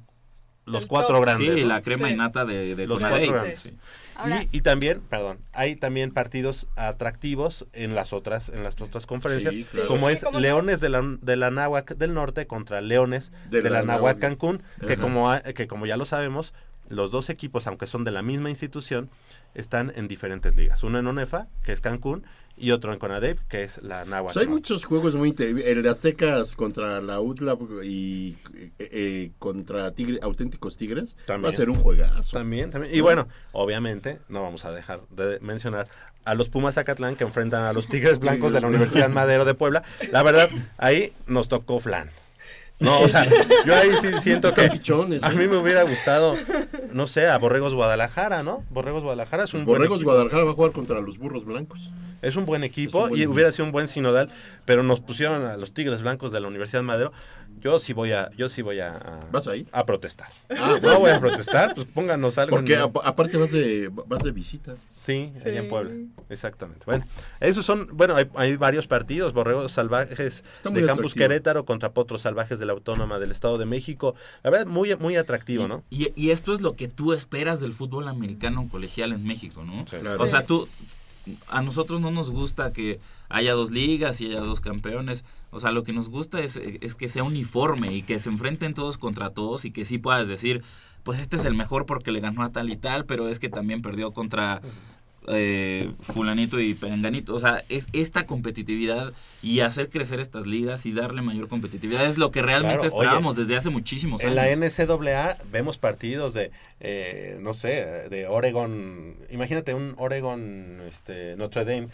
los El cuatro top. grandes. sí ¿no? la crema Sí. innata de, de Los Conadey, cuatro grandes. sí. Ahora- Y, y también, perdón, hay también partidos atractivos en las otras, en las otras conferencias, Sí, claro. como Sí, es. Leones de la, de la Náhuac del Norte contra Leones de, De la, la Náhuac. Cancún, que como, ha- que como ya lo sabemos, los dos equipos, aunque son de la misma institución, están en diferentes ligas. Uno en ONEFA, que es Cancún, y otro en CONADEP, que es la Náhuac. Pues hay muchos juegos muy interesantes. El de Aztecas contra la UTLA y eh, eh, contra Tigre, auténticos Tigres. También. Va a ser un juegazo. También, también. Y bueno, obviamente, no vamos a dejar de mencionar a los Pumas Zacatlán que enfrentan a los Tigres Blancos de la Universidad Madero de Puebla. La verdad, ahí nos tocó flan. No, o sea, yo ahí sí siento que a ¿eh? mí me hubiera gustado, no sé, a Borregos Guadalajara, ¿no? Borregos Guadalajara es un buen Borregos equipo. Guadalajara va a jugar contra los burros blancos. Es un buen equipo un buen y equipo. hubiera sido un buen sinodal, pero nos pusieron a los Tigres Blancos de la Universidad Madero. Yo sí voy a, yo sí voy a, a- ¿Vas ahí? a protestar. Ah, no voy a protestar, pues pónganos algo. Porque aparte vas de, vas de visita. Sí, Sí. allá en Puebla. Exactamente. Bueno, esos son, bueno, hay, hay varios partidos, Borregos Salvajes de Campus atractivo. Querétaro contra Potros Salvajes de la Autónoma del Estado de México. La verdad, muy, muy atractivo, ¿no? Y, y esto es lo que tú esperas del fútbol americano colegial en México, ¿no? Claro. O sea, tú, a nosotros no nos gusta que haya dos ligas y haya dos campeones. O sea, lo que nos gusta es, es que sea uniforme y que se enfrenten todos contra todos y que sí puedas decir, pues este es el mejor porque le ganó a tal y tal, pero es que también perdió contra eh, fulanito y perenganito. O sea, es esta competitividad y hacer crecer estas ligas y darle mayor competitividad es lo que realmente Claro, oye, esperábamos desde hace muchísimos En la años. NCAA vemos partidos de, eh, no sé, de Oregon. Imagínate un Oregon, este, Notre Dame.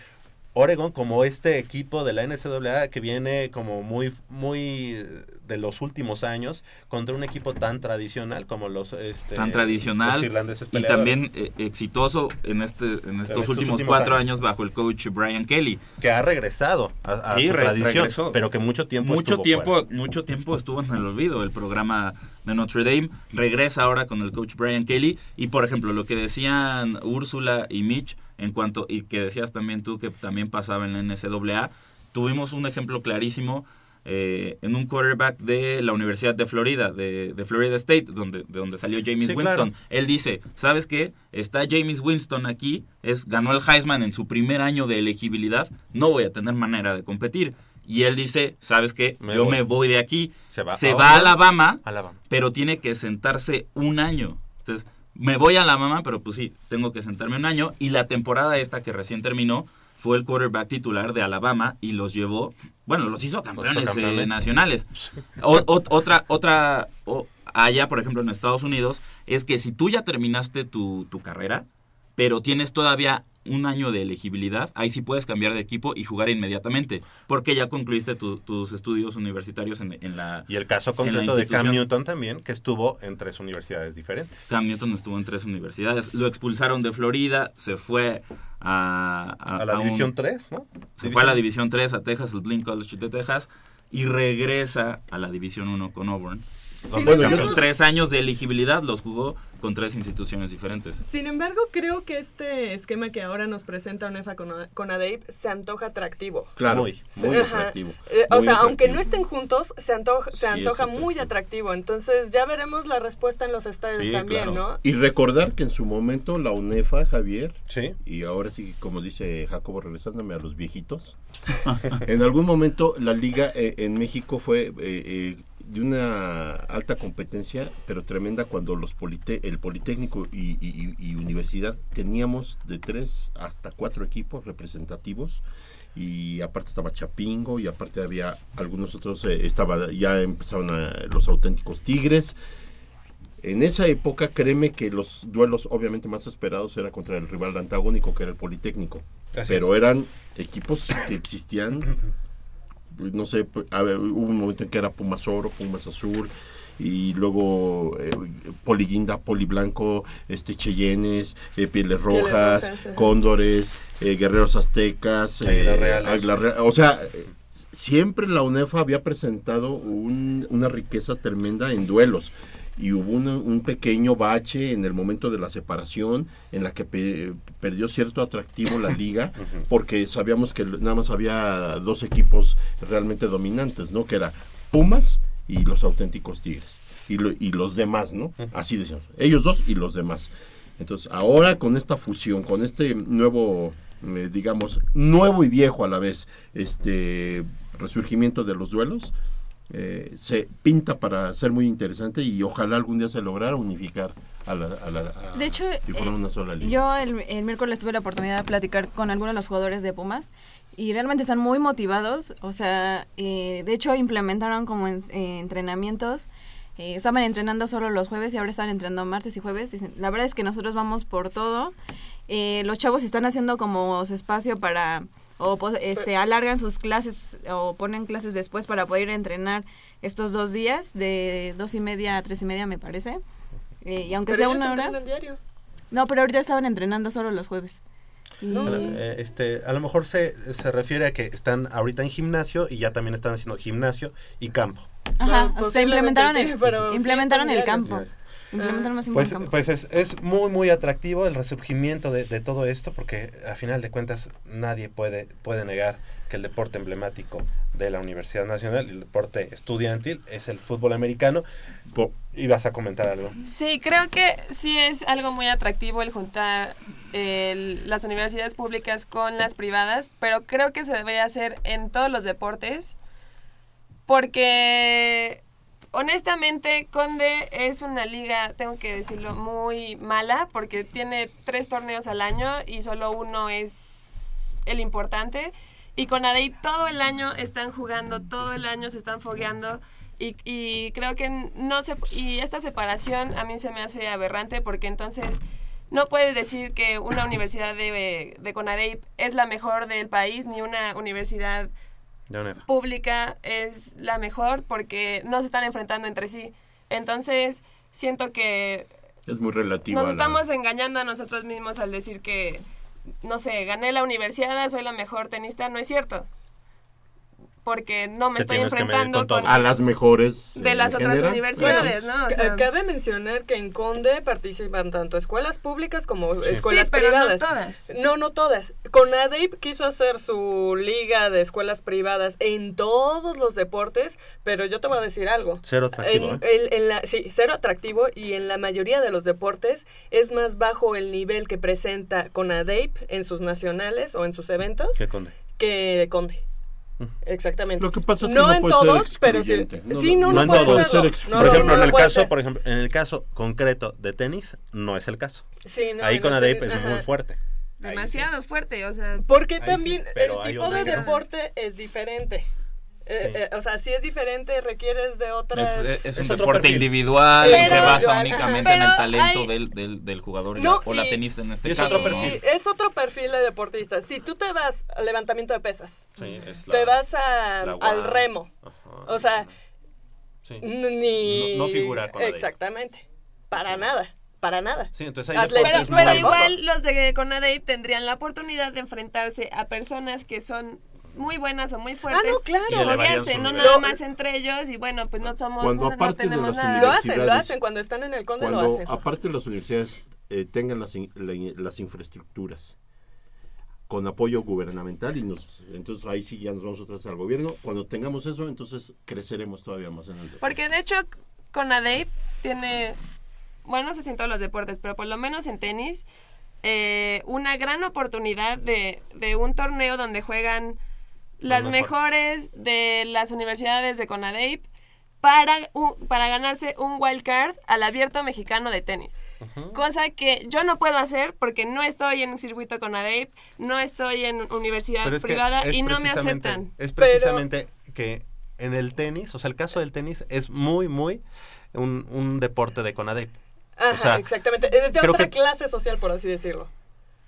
Oregon como este equipo de la NCAA que viene como muy muy de los últimos años contra un equipo tan tradicional como los este, tan tradicional los irlandeses y también eh, exitoso en este en estos, estos últimos, últimos cuatro años. años. bajo el coach Brian Kelly que ha regresado a, a Sí, su re- tradición, regresó. pero que mucho tiempo mucho estuvo tiempo fuera. mucho tiempo estuvo en el olvido el programa de Notre Dame regresa ahora con el coach Brian Kelly y por ejemplo lo que decían Úrsula y Mitch en cuanto y que decías también tú que también pasaba en la NCAA tuvimos un ejemplo clarísimo eh, en un quarterback de la Universidad de Florida, de, de Florida State, donde, de donde salió James Sí, Winston. claro. Él dice, ¿sabes qué? Está James Winston aquí, es, ganó el Heisman en su primer año de elegibilidad, no voy a tener manera de competir. Y él dice, ¿sabes qué? Me Yo voy. me voy de aquí. Se va Se a va a Alabama. Alabama, Alabama. pero tiene que sentarse un año. Entonces, me voy a Alabama, pero pues sí, tengo que sentarme un año. Y la temporada esta que recién terminó fue el quarterback titular de Alabama y los llevó, bueno, los hizo campeones, hizo campeones. eh, nacionales. O- o- otra, otra, o- allá, por ejemplo, en Estados Unidos, es que si tú ya terminaste tu, tu carrera, pero tienes todavía un año de elegibilidad, ahí sí puedes cambiar de equipo y jugar inmediatamente, porque ya concluiste tu- tus estudios universitarios en, en la... Y el caso concreto de Cam. Newton también, que estuvo en tres universidades diferentes. Cam Newton estuvo en tres universidades, lo expulsaron de Florida, se fue a... A la un- División 3, ¿no? Se fue a la División 3 a Texas, el Blink College de Texas, y regresa a la División 1 con Auburn. Bueno, yo- sus tres años de elegibilidad los jugó con tres instituciones diferentes. Sin embargo, creo que este esquema que ahora nos presenta UNEFA con, con ADEIP se antoja atractivo. Claro, Muy. muy, Ajá. atractivo. Eh, o sea, aunque no estén juntos, se antoja, se Sí, es antoja atractivo. muy atractivo. Entonces ya veremos la respuesta en los estadios Sí, también, claro. ¿no? Y recordar que en su momento la UNEFA, Javier, Sí. y ahora sí, como dice Jacobo, regresándome a los viejitos, en algún momento la liga eh, en México fue eh, eh, de una alta competencia, pero tremenda cuando los polite- el Politécnico y, y- y universidad teníamos de tres hasta cuatro equipos representativos y aparte estaba Chapingo y aparte había algunos otros, eh, estaba ya empezaban a- los auténticos Tigres. En esa época, créeme que los duelos obviamente más esperados era contra el rival antagónico, que era el Politécnico. Así pero eran equipos que existían, no sé, pu- a ver, hubo un momento en que era Pumas Oro, Pumas Azul, y luego eh, Poli Guinda, Poli Blanco, este, Cheyennes, eh, Pieles Rojas. Cóndores, eh, Guerreros Aztecas, eh, Reales. o sea, siempre la UNEFA había presentado un- una riqueza tremenda en duelos y hubo un, un pequeño bache en el momento de la separación en la que pe- perdió cierto atractivo la liga porque sabíamos que nada más había dos equipos realmente dominantes, ¿no? Que era Pumas y los auténticos Tigres y, lo- y los demás, ¿no? Así decíamos, ellos dos y los demás. Entonces, ahora con esta fusión, con este nuevo, eh, digamos, nuevo y viejo a la vez, este resurgimiento de los duelos, eh, se pinta para ser muy interesante y ojalá algún día se lograra unificar a la, a la- a- De hecho, y eh, una sola liga. yo el, el miércoles tuve la oportunidad de platicar con algunos de los jugadores de Pumas y realmente están muy motivados. O sea, eh, de hecho implementaron como en- eh, entrenamientos. estaban entrenando solo los jueves y ahora están entrenando martes y jueves. Dicen, la verdad es que nosotros vamos por todo. Los chavos están haciendo como su espacio para o pues, este alargan sus clases o ponen clases después para poder ir a entrenar estos dos días de dos y media a tres y media me parece Eh, y aunque Pero sea ellos una hora diario. no, pero ahorita estaban entrenando solo los jueves. Lo, eh, este, a lo mejor se, se refiere a que están ahorita en gimnasio y ya también están haciendo gimnasio y campo. Ajá, o sea, implementaron el, sí, pero sí implementaron el campo. Más Pues, pues es, es muy, muy atractivo el resurgimiento de, de todo esto porque a final de cuentas nadie puede, puede negar que el deporte emblemático de la Universidad Nacional, el deporte estudiantil, es el fútbol americano. Y vas a comentar algo. Sí, creo que sí es algo muy atractivo el juntar el- las universidades públicas con las privadas, pero creo que se debería hacer en todos los deportes, porque honestamente Conde es una liga, tengo que decirlo, muy mala, porque tiene tres torneos al año y solo uno es el importante. Y con ADEI todo el año están jugando, todo el año se están fogueando. Y, creo que no se y esta separación a mí se me hace aberrante porque entonces no puedes decir que una universidad de, de Conadeip es la mejor del país ni una universidad. Pública es la mejor porque no se están enfrentando entre sí. Entonces siento que Es muy relativo nos a la- estamos engañando a nosotros mismos al decir que, no sé, gané la universidad, soy la mejor tenista. No es cierto. Porque no me estoy que enfrentando con con, todo. A las mejores, de eh, las en otras general. universidades, ¿no? O sea, Cabe mencionar que en Conde participan tanto escuelas públicas como Sí. escuelas Sí, pero no privadas. todas. No, no todas. Conadeip quiso hacer su liga de escuelas privadas en todos los deportes, pero yo te voy a decir algo. Cero atractivo, En, ¿eh? en- en la, sí, cero atractivo y en la mayoría de los deportes es más bajo el nivel que presenta Conadeip en sus nacionales o en sus eventos ¿Qué conde? que Conde. Exactamente. Lo que pasa es que no, no en puede ser todos, pero sí. No, sí, no, No no, en puede todos. serlo. Ser No, por no, ejemplo, no, en no el puede caso, ser. por ejemplo, en el caso concreto de tenis, no es el caso. Sí, no, Ahí con ADEIP es muy fuerte. demasiado fuerte, o sea... Porque también el tipo de deporte es diferente. Eh, eh, o sea, si es diferente, requieres de otras... Es, es un Es otro deporte perfil. individual y se basa únicamente en el talento hay- del, del, del jugador No, o la tenista en este caso. otro ¿no? perfil. Y es otro perfil de deportista. Si tú te vas al levantamiento de pesas, Sí, es la- te vas a- la al remo, Ajá. o sea, Sí. ni... No- no figura con Exactamente. Para nada, para nada. Sí, entonces hay Pero, pero igual los de Conadeip tendrían la oportunidad de enfrentarse a personas que son muy buenas o muy fuertes, no, claro. No nada más entre ellos y bueno, pues no somos, Cuando no aparte tenemos las nada. Lo hacen, lo hacen. Cuando están en el conde lo hacen. aparte las universidades eh, tengan las, in- la- las infraestructuras con apoyo gubernamental y nos entonces ahí sí ya nos vamos otra vez al gobierno. Cuando tengamos eso, entonces creceremos todavía más en el deporte. Porque de hecho, Conadey tiene, bueno, no sé si en todos los deportes, pero por lo menos en tenis, eh, una gran oportunidad de, de un torneo donde juegan las mejores de las universidades de Conadey para, para ganarse un wild card al abierto mexicano de tenis. Cosa que yo no puedo hacer porque no estoy en un circuito Conadey, no estoy en universidad Pero privada y no me aceptan. Es precisamente que en el tenis, o sea, el caso del tenis es muy, muy un, un deporte de CONADEP. Ajá, o sea, exactamente. Es de otra que- clase social, por así decirlo.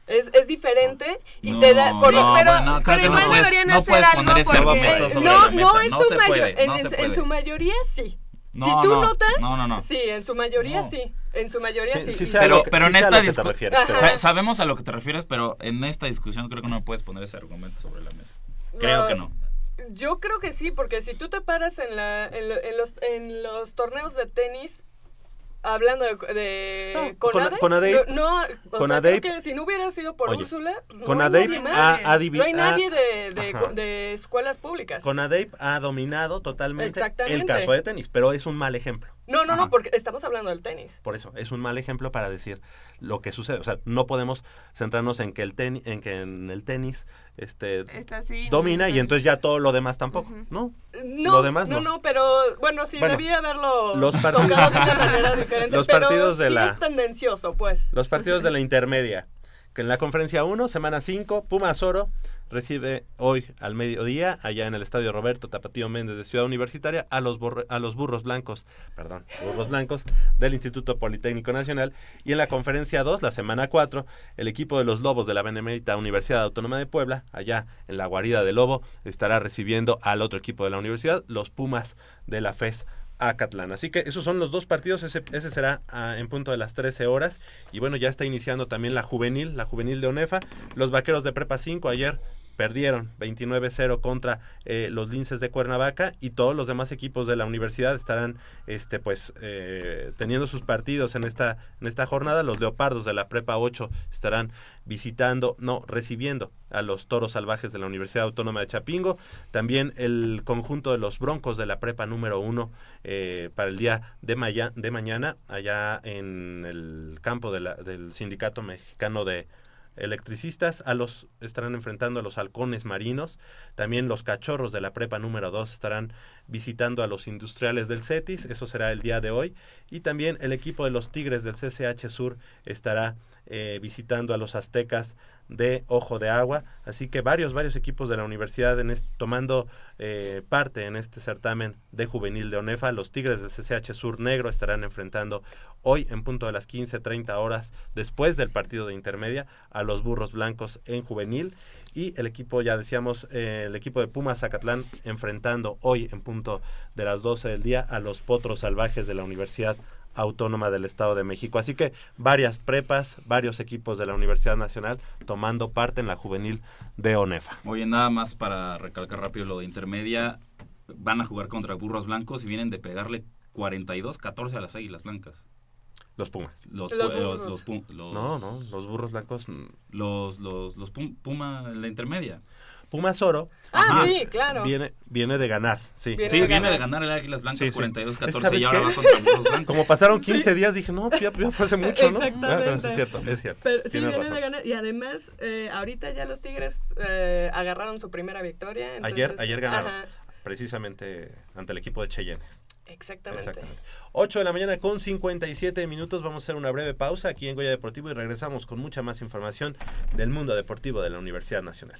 Es, es diferente y No, te da... por- no, pero, creo pero no igual puedes- deberían no hacer algo porque... no, no, en no su se mayo- puede, en, no su mayoría sí. No, si tú no, notas, no, no, no. sí, en su mayoría No. sí. En su mayoría sí. Sí, sí Pero, que- pero sí en esta discusión, sabemos a lo que te refieres, pero en esta discusión creo que no puedes poner ese argumento sobre la mesa. Creo No, que no. Yo creo que sí, porque si tú te paras en, la, en, lo- en los, en los torneos de tenis, hablando de, de No, Conade, no, no, sea, creo que si no hubiera sido por Oye, Úrsula, no Conadey hay nadie más. ha- ha no hay ha- nadie de, de, escuelas públicas. CONADEP ha dominado totalmente el caso de tenis, pero es un mal ejemplo. No, no, no, porque estamos hablando del tenis. Por eso, es un mal ejemplo para decir lo que sucede. O sea, no podemos centrarnos en que el tenis, en que en el tenis este Está así, domina y entonces ya todo lo demás tampoco, ¿no? No, Lo demás no, no. no, pero bueno, sí, Bueno, debía haberlo los partidos- tocado de una manera diferente. Los pero partidos de sí la- es tendencioso, pues. Los partidos de la intermedia, que en la conferencia 1, semana 5, Pumas Oro recibe hoy al mediodía, allá en el Estadio Roberto Tapatío Méndez de Ciudad Universitaria, a los, a los burros blancos, perdón, burros blancos del Instituto Politécnico Nacional. Y en la conferencia 2, la semana 4, el equipo de los Lobos de la Benemérita Universidad Autónoma de Puebla, allá en la guarida del Lobo, estará recibiendo al otro equipo de la universidad, los Pumas de la FES Acatlán. Así que esos son los dos partidos, ese, ese será ah, en punto de las 13 horas. Y bueno, ya está iniciando también la juvenil, la juvenil de ONEFA. Los vaqueros de Prepa 5 ayer perdieron 29-0 contra eh, los linces de Cuernavaca y todos los demás equipos de la universidad estarán este pues eh, teniendo sus partidos en esta en esta jornada. Los leopardos de la prepa 8 estarán visitando no recibiendo a los toros salvajes de la Universidad Autónoma de Chapingo. También el conjunto de los broncos de la prepa número 1 eh, para el día de, de mañana allá en el campo de la- del sindicato mexicano de electricistas a los estarán enfrentando a los halcones marinos, también los cachorros de la prepa número 2 estarán visitando a los industriales del CETIS, eso será el día de hoy, y también el equipo de los Tigres del CCH Sur estará eh, visitando a los aztecas de Ojo de Agua, así que varios, varios equipos de la universidad en tomando eh, parte en este certamen de juvenil de ONEFA, los Tigres del CCH Sur Negro estarán enfrentando hoy en punto de las 15.30 horas después del partido de intermedia a los Burros Blancos en juvenil. Y el equipo, ya decíamos, eh, el equipo de Pumas Zacatlán enfrentando hoy en punto de las 12 del día a los Potros Salvajes de la Universidad Autónoma del Estado de México. Así que varias prepas, varios equipos de la Universidad Nacional tomando parte en la juvenil de ONEFA. Oye, nada más para recalcar rápido lo de intermedia, van a jugar contra burros blancos y vienen de pegarle 42-14 a las águilas blancas. Los Pumas. Los, Los No, no, los burros blancos. mm, Los, los, los pum- Puma en la intermedia. Pumas Oro. Ah, viene- sí, claro. Viene, viene de ganar, sí. Viene Sí, de viene ganar. de ganar el Águilas Blancas Sí, sí. 42-14 ¿Sabes y ahora qué? va contra burros blancos. Como pasaron 15 días, dije, no, ya, ya fue hace mucho, ¿no? Exactamente. Ah, no, sí, es cierto, es cierto. Pero sí, viene razón. de ganar. Y además, eh, ahorita ya los Tigres eh, agarraron su primera victoria. Ayer, entonces- ayer ganaron, Ajá, precisamente ante el equipo de Cheyennes. exactamente. Exactamente. 8 de la mañana con 57 minutos. Vamos a hacer una breve pausa aquí en Goya Deportivo y regresamos con mucha más información del mundo deportivo de la Universidad Nacional.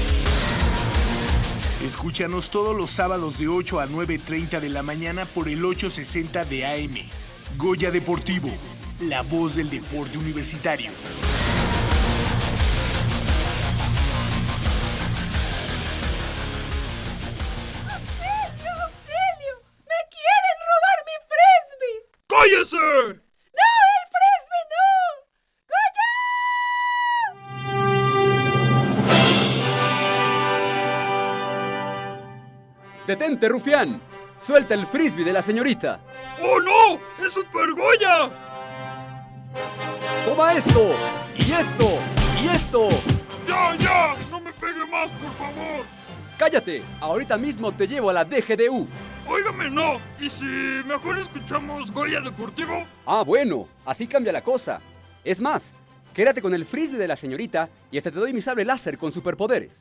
Escúchanos todos los sábados de 8 a 9.30 de la mañana por el 860 de AM. Goya Deportivo, la voz del deporte universitario. ¡Auxilio, auxilio! ¡Me quieren robar mi frisbee! ¡Cállese! ¡Detente, rufián! ¡Suelta el frisbee de la señorita! ¡Oh no! ¡Es Super Goya! ¡Toma esto! ¡Y esto! ¡Y esto! ¡Ya, ya! ¡No me pegue más, por favor! ¡Cállate! Ahorita mismo te llevo a la DGDU. Óigame, no. ¿Y si mejor escuchamos Goya Deportivo? Ah, bueno, así cambia la cosa. Es más, quédate con el frisbee de la señorita y hasta te doy mi sable láser con superpoderes.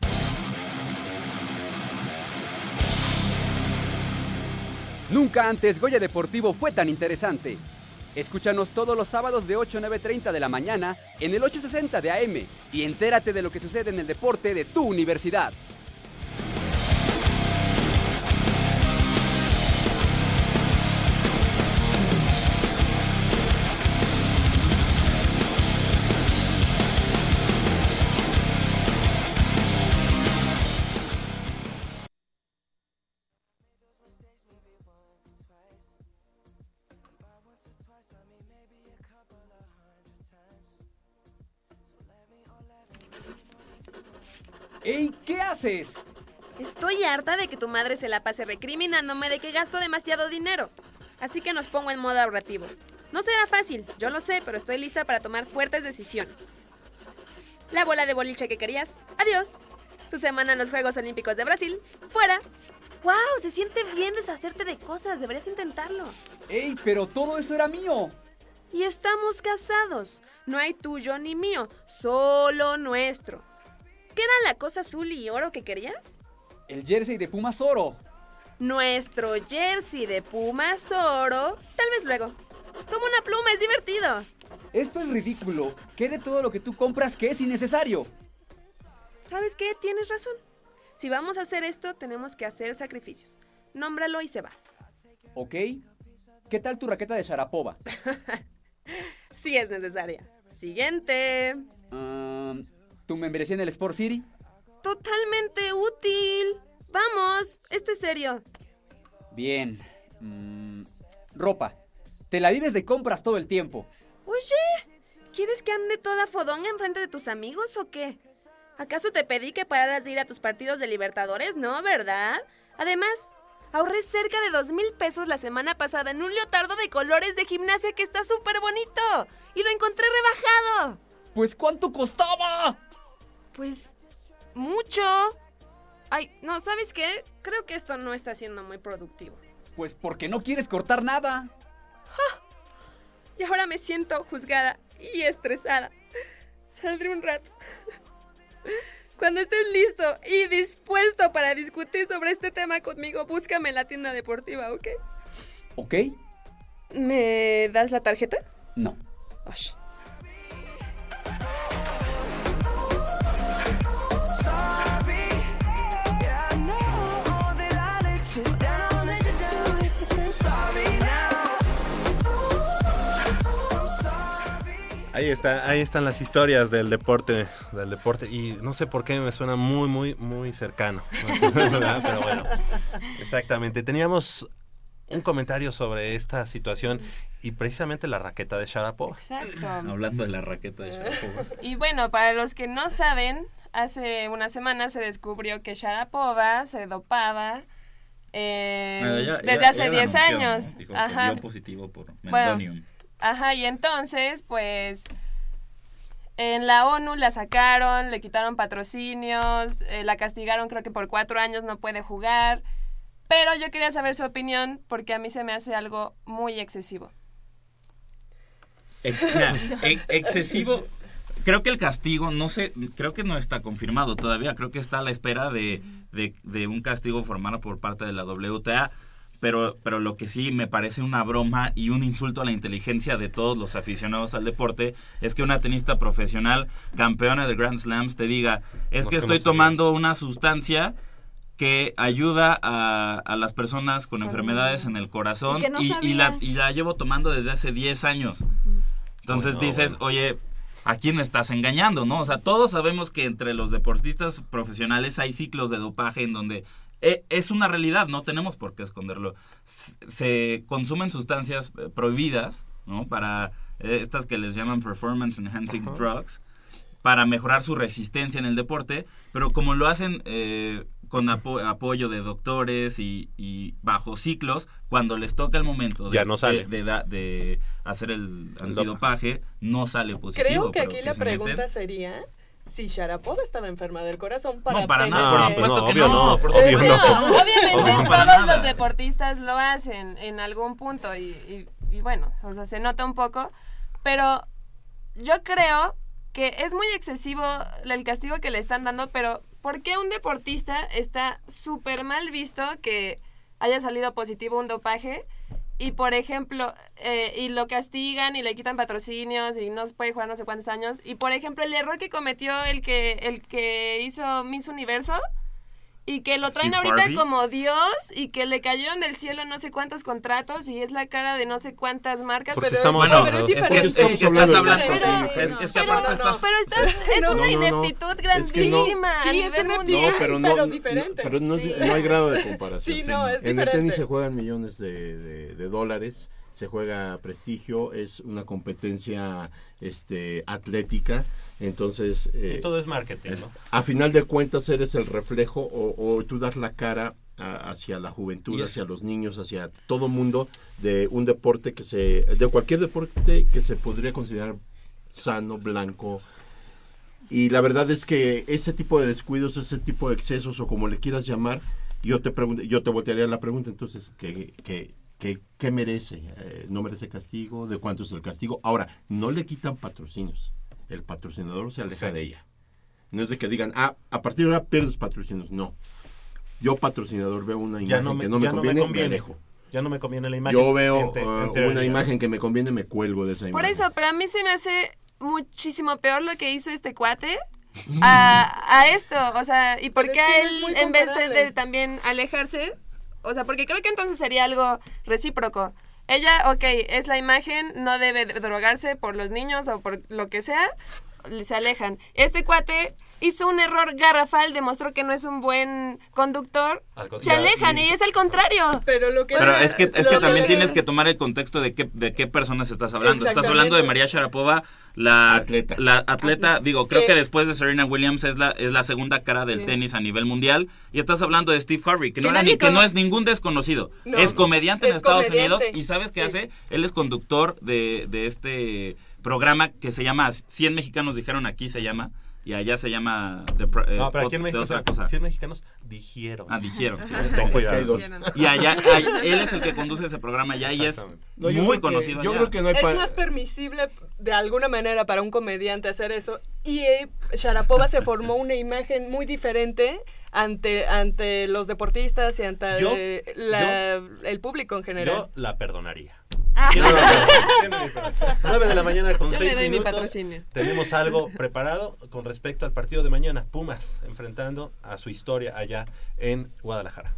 Nunca antes Goya Deportivo fue tan interesante. Escúchanos todos los sábados de 8 a 9.30 de la mañana en el 860 de AM y entérate de lo que sucede en el deporte de tu universidad. Haces? Estoy harta de que tu madre se la pase recriminándome de que gasto demasiado dinero. Así que nos pongo en modo ahorrativo. No será fácil, yo lo sé, pero estoy lista para tomar fuertes decisiones. La bola de boliche que querías, adiós. Tu semana en los Juegos Olímpicos de Brasil, fuera. ¡Wow! Se siente bien deshacerte de cosas, deberías intentarlo. ¡Ey! Pero todo eso era mío. Y estamos casados. No hay tuyo ni mío, solo nuestro. ¿Qué era la cosa azul y oro que querías? El jersey de Pumas Oro. Nuestro jersey de Pumas Oro. Tal vez luego. Toma una pluma, es divertido. Esto es ridículo. ¿Qué de todo lo que tú compras que es innecesario? ¿Sabes qué? Tienes razón. Si vamos a hacer esto, tenemos que hacer sacrificios. Nómbralo y se va. ¿Ok? ¿Qué tal tu raqueta de Sharapova? sí es necesaria. Siguiente. Um, ¿Tu membresía en el Sport City? Totalmente útil. Vamos, esto es serio. Bien. Mm, ropa. Te la vives de compras todo el tiempo. Oye, ¿quieres que ande toda fodonga enfrente de tus amigos o qué? ¿Acaso te pedí que pararas de ir a tus partidos de Libertadores? No, ¿verdad? Además, ahorré cerca de dos mil pesos la semana pasada en un leotardo de colores de gimnasia que está súper bonito. Y lo encontré rebajado. Pues ¿cuánto costaba? Pues mucho. Ay, no, ¿sabes qué? Creo que esto no está siendo muy productivo. Pues porque no quieres cortar nada. ¡Ah! Y ahora me siento juzgada y estresada. Saldré un rato. Cuando estés listo y dispuesto para discutir sobre este tema conmigo, búscame en la tienda deportiva, ¿ok? ¿Ok? ¿Me das la tarjeta? No. Osh. Ahí está, ahí están las historias del deporte, del deporte y no sé por qué me suena muy, muy, muy cercano. Pero bueno, exactamente. Teníamos un comentario sobre esta situación y precisamente la raqueta de Sharapova. Exacto. Hablando de la raqueta de Sharapova. Y bueno, para los que no saben, hace una semana se descubrió que Sharapova se dopaba eh, Bueno, ella- desde ella- hace ella lo 10 anunció, años. Dijo Ajá. dio positivo por Bueno, Meldonium. Ajá, y entonces, pues, En la ONU la sacaron, le quitaron patrocinios, eh, la castigaron creo que por cuatro años no puede jugar. Pero yo quería saber su opinión porque a mí se me hace algo muy excesivo. Ex- mira, ex- excesivo. Creo que el castigo, no sé, creo que no está confirmado todavía. Creo que está a la espera de, de- de un castigo formal por parte de la WTA. Pero, pero lo que sí me parece una broma y un insulto a la inteligencia de todos los aficionados al deporte es que una tenista profesional, campeona de Grand Slams, te diga, es que estoy tomando una sustancia que ayuda a, a las personas con enfermedades en el corazón Y no y, y la, y la llevo tomando desde hace 10 años. Entonces Bueno, dices, oye, ¿a quién estás engañando? ¿no? O sea, todos sabemos que entre los deportistas profesionales hay ciclos de dopaje en donde es una realidad, no tenemos por qué esconderlo. S- Se consumen sustancias eh, prohibidas, ¿no? Para eh, estas que les llaman performance enhancing drugs, para mejorar su resistencia en el deporte, pero como lo hacen eh, con apo- apoyo de doctores y, y bajo ciclos, cuando les toca el momento de, Ya no sale. de, de da- de hacer el antidopaje, no sale positivo. Creo que aquí que la meten- pregunta sería si Sharapova estaba enferma del corazón para No, para nada, por supuesto pues no, que obvio no, no, por obvio supuesto no. Obviamente todos nada. los deportistas lo hacen en algún punto y, y- y bueno, o sea, se nota un poco, pero yo creo que es muy excesivo el castigo que le están dando, pero ¿por qué un deportista está súper mal visto que haya salido positivo un dopaje? Y por ejemplo, eh, y lo castigan y le quitan patrocinios y no puede jugar no sé cuántos años. Y por ejemplo, el error que cometió el que, el que hizo Miss Universo y que lo traen Steve ahorita Harvey. como Dios y que le cayeron del cielo no sé cuántos contratos y es la cara de no sé cuántas marcas. Porque pero estamos Bueno, pero es es que, es diferente. que estás hablando, es, que pero, aparte estás... pero estás- es No, una no, no. ineptitud Es que no- grandísima Sí, a es nivel una mundial. No, pero diferente. pero no, Sí. no hay grado de comparación. Sí, no, es en el diferente. tenis se juegan millones de, de- de dólares, se juega prestigio, es una competencia este, atlética, entonces eh, Y todo es marketing, ¿no? a final de cuentas eres el reflejo o, o tú das la cara a- hacia la juventud, hacia los niños, hacia todo mundo de un deporte que se, de cualquier deporte que se podría considerar sano, blanco, y la verdad es que ese tipo de descuidos, ese tipo de excesos o como le quieras llamar, yo te pregunto, yo te voltearía la pregunta entonces, ¿qué, qué, qué, qué merece? Eh, ¿No merece castigo? ¿De cuánto es el castigo? Ahora, no le quitan patrocinios. El patrocinador se aleja Sí. de ella. No es de que digan, ah, a partir de ahora pierdes patrocinios. No. Yo patrocinador veo una imagen no me, que no me ya no conviene, me me conviene. alejo. Ya no me conviene la imagen. Yo veo Ente- uh, una imagen que me conviene, me cuelgo de esa Por imagen. eso, pero a mí se me hace muchísimo peor lo que hizo este cuate a, a esto. O sea, ¿y por qué a él, en vez de, de también alejarse? O sea, porque creo que entonces sería algo recíproco. Ella, ok, es la imagen, no debe de drogarse por los niños o por lo que sea, se alejan. Este cuate hizo un error garrafal, demostró que no es un buen conductor, se alejan y- y es al contrario. Pero lo que Pero es que, es lo que también que- tienes que tomar el contexto de qué, de qué personas estás hablando. Estás hablando de María Sharapova, la Atleta. la atleta, digo, creo Que- que después de Serena Williams es la, es la segunda cara del tenis a nivel mundial. Y estás hablando de Steve Harvey, que no, era ni- que no es ningún desconocido. No, es comediante en es Estados comediante. Unidos. ¿Y sabes qué Sí. hace? Él es conductor de, de este programa que se llama 100 mexicanos dijeron aquí se llama. Y allá se llama... The Pro- eh, No, pero aquí en México, o sea, cosa. 100 mexicanos dijeron. Ah, dijeron, sí. Hay dos. Y allá, ay, él es el que conduce ese programa allá y es. No, yo muy creo que- conocido Yo allá. creo que no hay Es más permisible de alguna manera para un comediante hacer eso. Y eh, Sharapova se formó una imagen muy diferente ante, ante los deportistas y ante Yo- la- el público en general. Yo la perdonaría. Ah. Tiene la- tiene mi perdón. 9 de la mañana con Yo le 6 doy mi minutos. Tenemos algo preparado con respecto al partido de mañana. Pumas enfrentando a su historia allá en Guadalajara.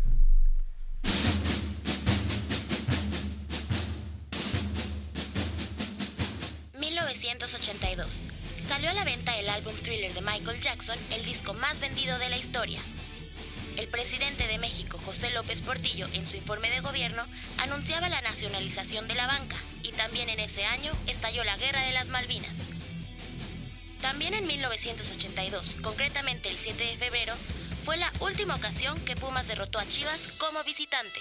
...1982... Salió a la venta el álbum Thriller de Michael Jackson, el disco más vendido de la historia. El presidente de México, José López Portillo, en su informe de gobierno, anunciaba la nacionalización de la banca y también en ese año estalló la Guerra de las Malvinas. También en 1982, concretamente el 7 de febrero, fue la última ocasión que Pumas derrotó a Chivas como visitante.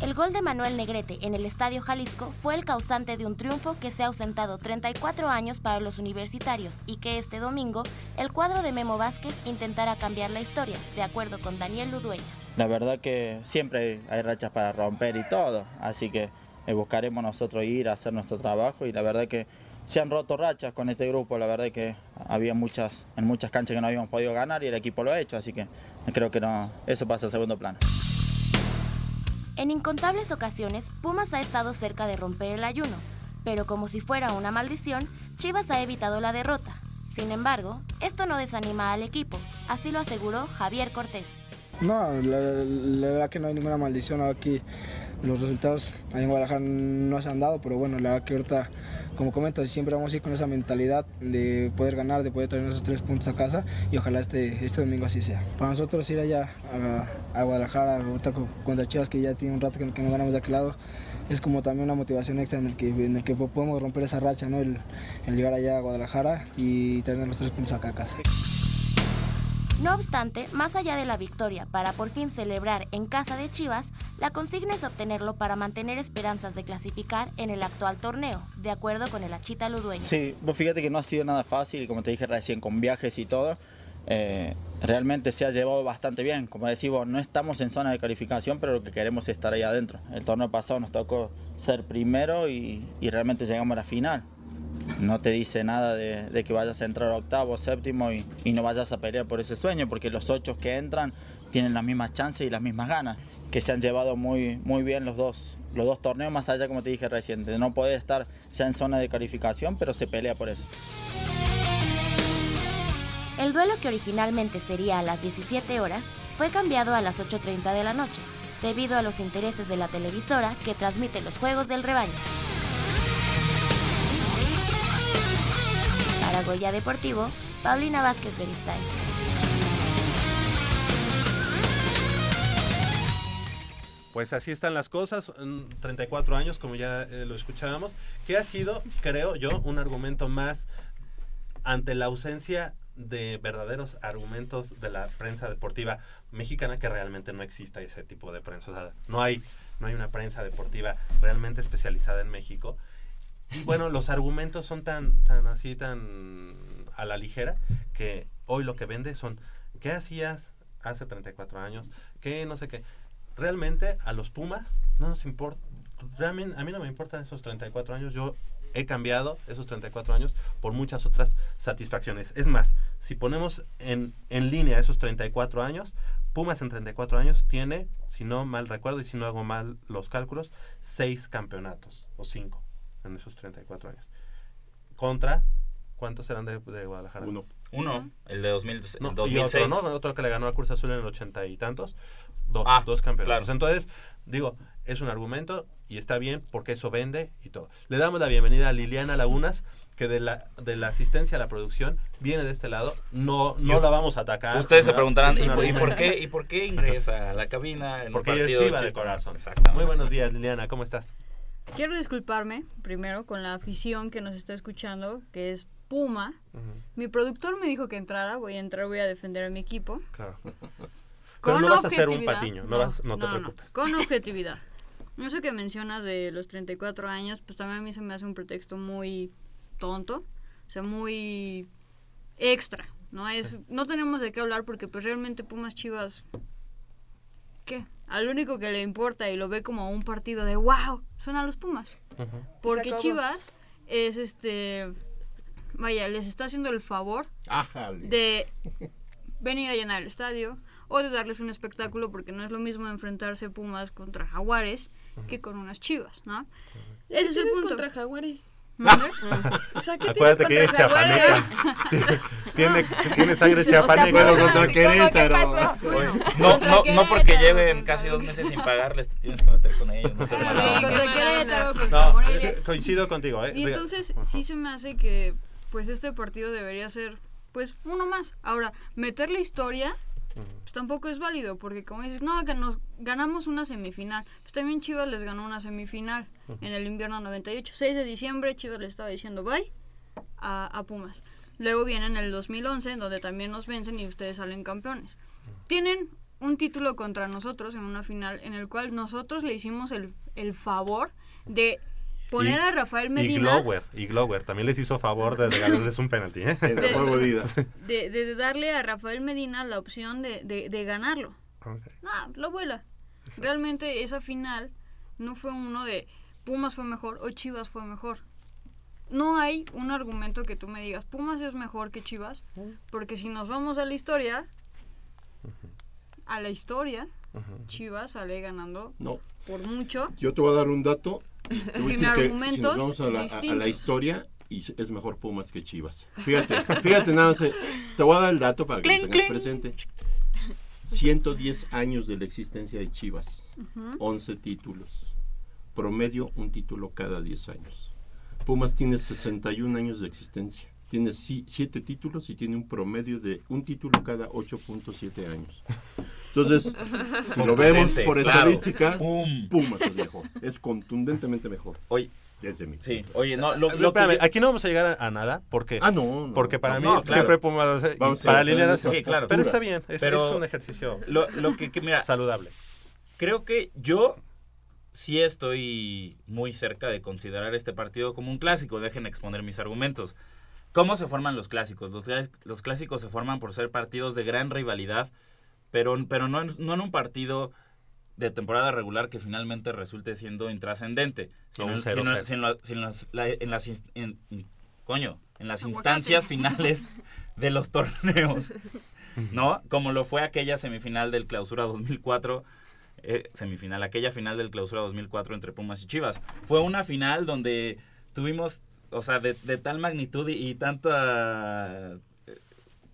El gol de Manuel Negrete en el Estadio Jalisco fue el causante de un triunfo que se ha ausentado 34 años para los universitarios y que este domingo el cuadro de Memo Vázquez intentará cambiar la historia, de acuerdo con Daniel Ludueña. La verdad que siempre hay rachas para romper y todo, así que eh, buscaremos nosotros ir a hacer nuestro trabajo y la verdad que se han roto rachas con este grupo, la verdad que había muchas, en muchas canchas que no habíamos podido ganar y el equipo lo ha hecho, así que creo que no, eso pasa a segundo plano. En incontables ocasiones, Pumas ha estado cerca de romper el ayuno, pero como si fuera una maldición, Chivas ha evitado la derrota. Sin embargo, esto no desanima al equipo, así lo aseguró Javier Cortés. No, la, verdad que no hay ninguna maldición aquí. Los resultados ahí en Guadalajara no se han dado, pero bueno, la verdad que ahorita, como comento, siempre vamos a ir con esa mentalidad de poder ganar, de poder traer esos tres puntos a casa y ojalá este, este domingo así sea. Para nosotros ir allá a, Guadalajara, ahorita contra Chivas, que ya tiene un rato que, que no ganamos de aquel lado, es como también una motivación extra en el que, en el que podemos romper esa racha, ¿no? el, el llegar allá a Guadalajara y traer los tres puntos acá a casa. No obstante, más allá de la victoria para por fin celebrar en casa de Chivas, la consigna es obtenerlo para mantener esperanzas de clasificar en el actual torneo, de acuerdo con el Achita Ludueño. Sí, pues fíjate que no ha sido nada fácil, como te dije recién, con viajes y todo. Eh, realmente se ha llevado bastante bien. Como decimos, no estamos en zona de calificación, pero lo que queremos es estar ahí adentro. El torneo pasado nos tocó ser primero y, y realmente llegamos a la final no te dice nada de, que vayas a entrar a octavo, séptimo y, no vayas a pelear por ese sueño, porque los ocho que entran tienen las mismas chances y las mismas ganas, que se han llevado muy, muy bien los dos, los dos torneos, más allá, como te dije recién, de no poder estar ya en zona de calificación, pero se pelea por eso. El duelo que originalmente sería a las 17 horas fue cambiado a las 8.30 de la noche, debido a los intereses de la televisora que transmite los Juegos del Rebaño. Goya Deportivo, Paulina Vázquez Beristain. Pues así están las cosas, 34 años, como ya eh, lo escuchábamos, que ha sido, creo yo, un argumento más ante la ausencia de verdaderos argumentos de la prensa deportiva mexicana que realmente no exista ese tipo de prensa. No hay, no hay una prensa deportiva realmente especializada en México. Bueno, los argumentos son tan, tan así, tan a la ligera, que hoy lo que vende son, ¿qué hacías hace 34 años? ¿Qué no sé qué? Realmente a los Pumas no nos importa, realmente a mí no me importan esos 34 años, yo he cambiado esos 34 años por muchas otras satisfacciones. Es más, si ponemos en, en línea esos 34 años, Pumas en 34 años tiene, si no mal recuerdo y si no hago mal los cálculos, seis campeonatos o cinco en esos 34 años. Contra, ¿cuántos serán de, de Guadalajara? Uno. Uno, el de 2000, no, 2006. Y otro, ¿no? Otro que le ganó a Cruz Azul en el ochenta y tantos. Dos, ah, dos campeonatos. Claro. Entonces, digo, es un argumento y está bien porque eso vende y todo. Le damos la bienvenida a Liliana Lagunas, que de la, de la asistencia a la producción viene de este lado. No, no la vamos a atacar. Ustedes se preguntarán, ¿y, ¿y, por qué, ¿y por qué ingresa a la cabina en Porque un ella es chiva de corazón. Muy buenos días, Liliana, ¿cómo estás? Quiero disculparme primero con la afición que nos está escuchando, que es Puma. Uh -huh. Mi productor me dijo que entrara, voy a entrar, voy a defender a mi equipo. Claro. Pero no vas a ser un patiño, no, no, vas, no te no, preocupes. con objetividad. Eso que mencionas de los 34 años, pues también a mí se me hace un pretexto muy tonto, o sea, muy extra, ¿no? Es, no tenemos de qué hablar porque pues realmente Pumas Chivas, ¿qué? Al único que le importa y lo ve como un partido de wow, son a los Pumas. Uh -huh. Porque Chivas es este, vaya, les está haciendo el favor de venir a llenar el estadio o de darles un espectáculo porque no es lo mismo enfrentarse Pumas contra Jaguares uh -huh. que con unas Chivas, ¿no? Uh -huh. Ese es el punto. contra Jaguares? o sea, Acuérdate que es chapaneca. tiene, tiene sangre chapaneca. O sea, contra Querétaro. Bueno, no, no, no porque lleven casi dos meses sin pagarles, te tienes que meter con ellos. No sé contra Querétaro, contra Morelia. Coincido contigo, ¿eh? Y entonces sí se me hace que pues este partido debería ser pues uno más. Ahora, meter la historia pues tampoco es válido, porque como dices, no, que nos ganamos una semifinal. Pues también Chivas les ganó una semifinal uh -huh. en el invierno 98. 6 de diciembre Chivas le estaba diciendo bye a, a, Pumas. Luego viene en el 2011, en donde también nos vencen y ustedes salen campeones. Tienen un título contra nosotros en una final en el cual nosotros le hicimos el, el favor de poner Y- a Rafael Y Medina Glower, y Glower también les hizo favor de regalarles un penalti. ¿eh? De de, de darle a Rafael Medina la opción de, de, de ganarlo. No, lo vuela. Realmente esa final no fue uno de Pumas fue mejor o Chivas fue mejor. No hay un argumento que tú me digas Pumas es mejor que Chivas, porque si nos vamos a la historia, a la historia, Chivas sale ganando No. por mucho. Yo te voy a dar un dato. Te voy a Tiene decir que si argumentos nos vamos a la, a- a la historia, y es mejor Pumas que Chivas. Fíjate, fíjate nada más. eh, Te voy a dar el dato para que lo tengas clink. presente. 110 años de la existencia de Chivas. Ujú. 11 títulos. Promedio un título cada 10 años. Pumas tiene 61 años de existencia. Tiene 7 títulos y tiene un promedio de un título cada 8.7 años. Entonces, si lo vemos por claro. estadística, Pum. Pumas es mejor. Es contundentemente mejor. Oye, desde mi. Sí, oye, no, lo, lo que espérame, yo- aquí no vamos a llegar a, a nada porque Ah, no, no. porque para No, mí no, claro. siempre Pumas Vamos a para esas Sí, claro. pero está bien es, Pero es un ejercicio Lo, lo que, que, mira, saludable creo que yo sí estoy muy cerca de considerar este partido como un clásico. Dejen exponer mis argumentos. ¿Cómo se forman los clásicos? Los, los clásicos se forman por ser partidos de gran rivalidad, pero, pero no, en, no en un partido de temporada regular que finalmente resulte siendo intrascendente, sino, un en- 0-0. sino- sino- sino en las, la- en las ins- en- in- coño, en las instancias finales de los torneos. ¿no? Como lo fue aquella semifinal del Clausura 2004, eh, semifinal, aquella final del Clausura 2004 entre Pumas y Chivas. Fue una final donde tuvimos, o sea, de, de tal magnitud y, y tanta, eh,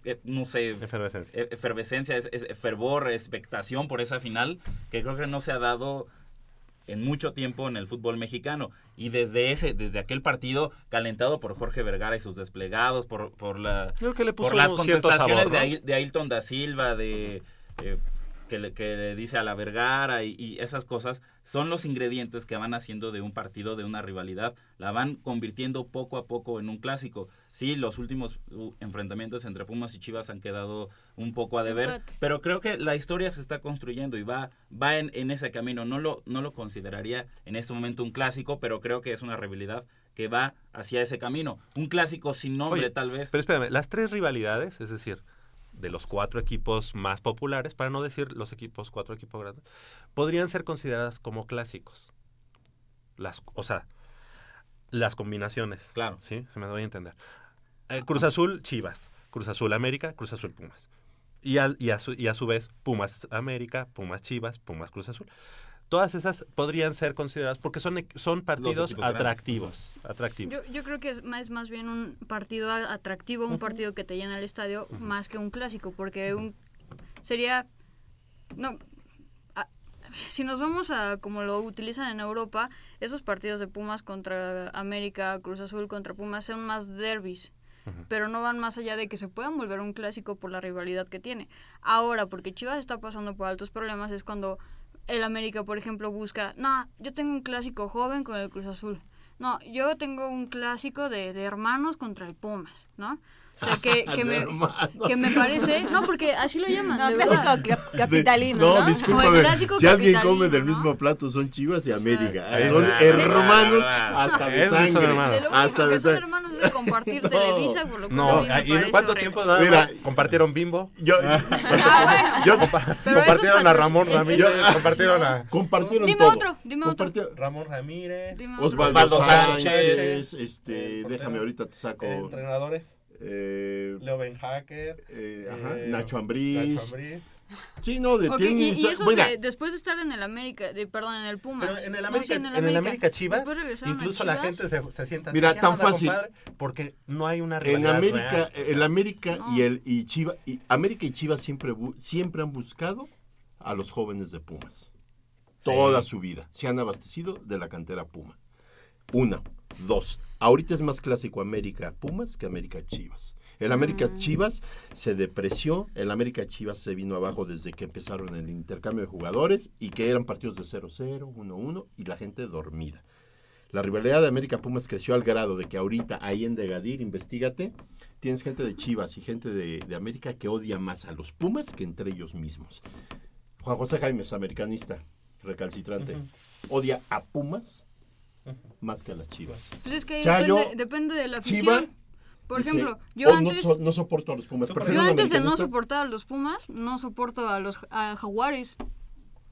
eh, no sé, efervescencia, eh, efervescencia es, es fervor, expectación por esa final, que creo que no se ha dado en mucho tiempo en el fútbol mexicano y desde ese desde aquel partido calentado por Jorge Vergara y sus desplegados por por la Yo creo que le puso por las contestaciones sabor, de. Ail- de Ailton da Silva de eh, que, le, que le dice a la Vergara y, y esas cosas son los ingredientes que van haciendo de un partido de una rivalidad la van convirtiendo poco a poco en un clásico sí los últimos uh, enfrentamientos entre Pumas y Chivas han quedado un poco a deber pero creo que la historia se está construyendo y va, va en, en ese camino. No lo, no lo consideraría en este momento un clásico, pero creo que es una rivalidad que va hacia ese camino. Un clásico sin nombre, Oye, tal vez. Pero espérame, las tres rivalidades, es decir, de los cuatro equipos más populares, para no decir los equipos, cuatro equipos grandes, podrían ser consideradas como clásicos. Las, o sea, las combinaciones. Claro. Sí, se me doy a entender. Eh, Cruz Azul, Chivas. Cruz Azul, América, Cruz Azul, Pumas. Y, al- y, a su, y a su vez, Pumas, América, Pumas, Chivas, Pumas, Cruz Azul. Todas esas podrían ser consideradas porque son, e- son partidos atractivos. atractivos. Yo, yo creo que es más, es más bien un partido a- atractivo, un partido que te llena el estadio, más que un clásico, porque un sería... No, si nos vamos a como lo utilizan en Europa, esos partidos de Pumas contra América, Cruz Azul contra Pumas son más derbis. Pero no van más allá de que se puedan volver un clásico por la rivalidad que tiene. Ahora, porque Chivas está pasando por altos problemas, es cuando el América, por ejemplo, busca, no, yo tengo un clásico joven con el Cruz Azul. No, yo tengo un clásico de, de hermanos contra el Pumas, ¿no? O sea, que, que, De me, que me parece... No, porque así lo llaman. No, de clásico capitalino, no, ¿no? discúlpame. O el clásico si alguien come del ¿no? mismo plato son Chivas y América. Es son verdad, hermanos hasta de son sangre. De Hasta que de son sangre. hermanos de compartir No. Televisa, por lo cual No, ¿y cuánto horrible. tiempo nada Mira, compartieron Bimbo? Yo, Ah, yo- Compa- Pero compartieron a Ramón Ramírez, compartieron a compartieron Dime todo. otro, dime otro. Ramón Ramírez. Osvaldo, Sánchez. este, Eh, déjame ahorita te saco. entrenadores, eh, Leo Ben Hacker, eh, ajá, eh, Nacho Ambriz. Nacho Ambriz. Sí, no, de Ok, tienen y, y de- después de estar en el América, de, perdón, en el Pumas. Pero en el no, América, sí, en el América Chivas, incluso la gente se, se sienta Mira, así, "¿Qué tan fácil. compadre?", porque no hay una en rivalidad América, real. el América No. y el y Chivas, y América y Chivas siempre siempre han buscado a los jóvenes de Pumas. Toda su vida se han abastecido de la cantera Puma. Una, dos. Ahorita es más clásico América Pumas que América Chivas. El América Chivas se depreció, el América Chivas se vino abajo desde que empezaron el intercambio de jugadores y que eran partidos de 0-0, 1-1 y la gente dormida. La rivalidad de América Pumas creció al grado de que ahorita ahí en Degadir, investigate, tienes gente de Chivas y gente de, de América que odia más a los Pumas que entre ellos mismos. Juan José Jaime es americanista, recalcitrante. Odia a Pumas más que a las Chivas. Pues es que Chayo, depende, depende de la afición. Chiva, Por dice, ejemplo, yo "Oh, no antes, so- no, soporto a los Pumas. yo antes de no americanista". soportar a los Pumas, no soporto a los a Jaguares.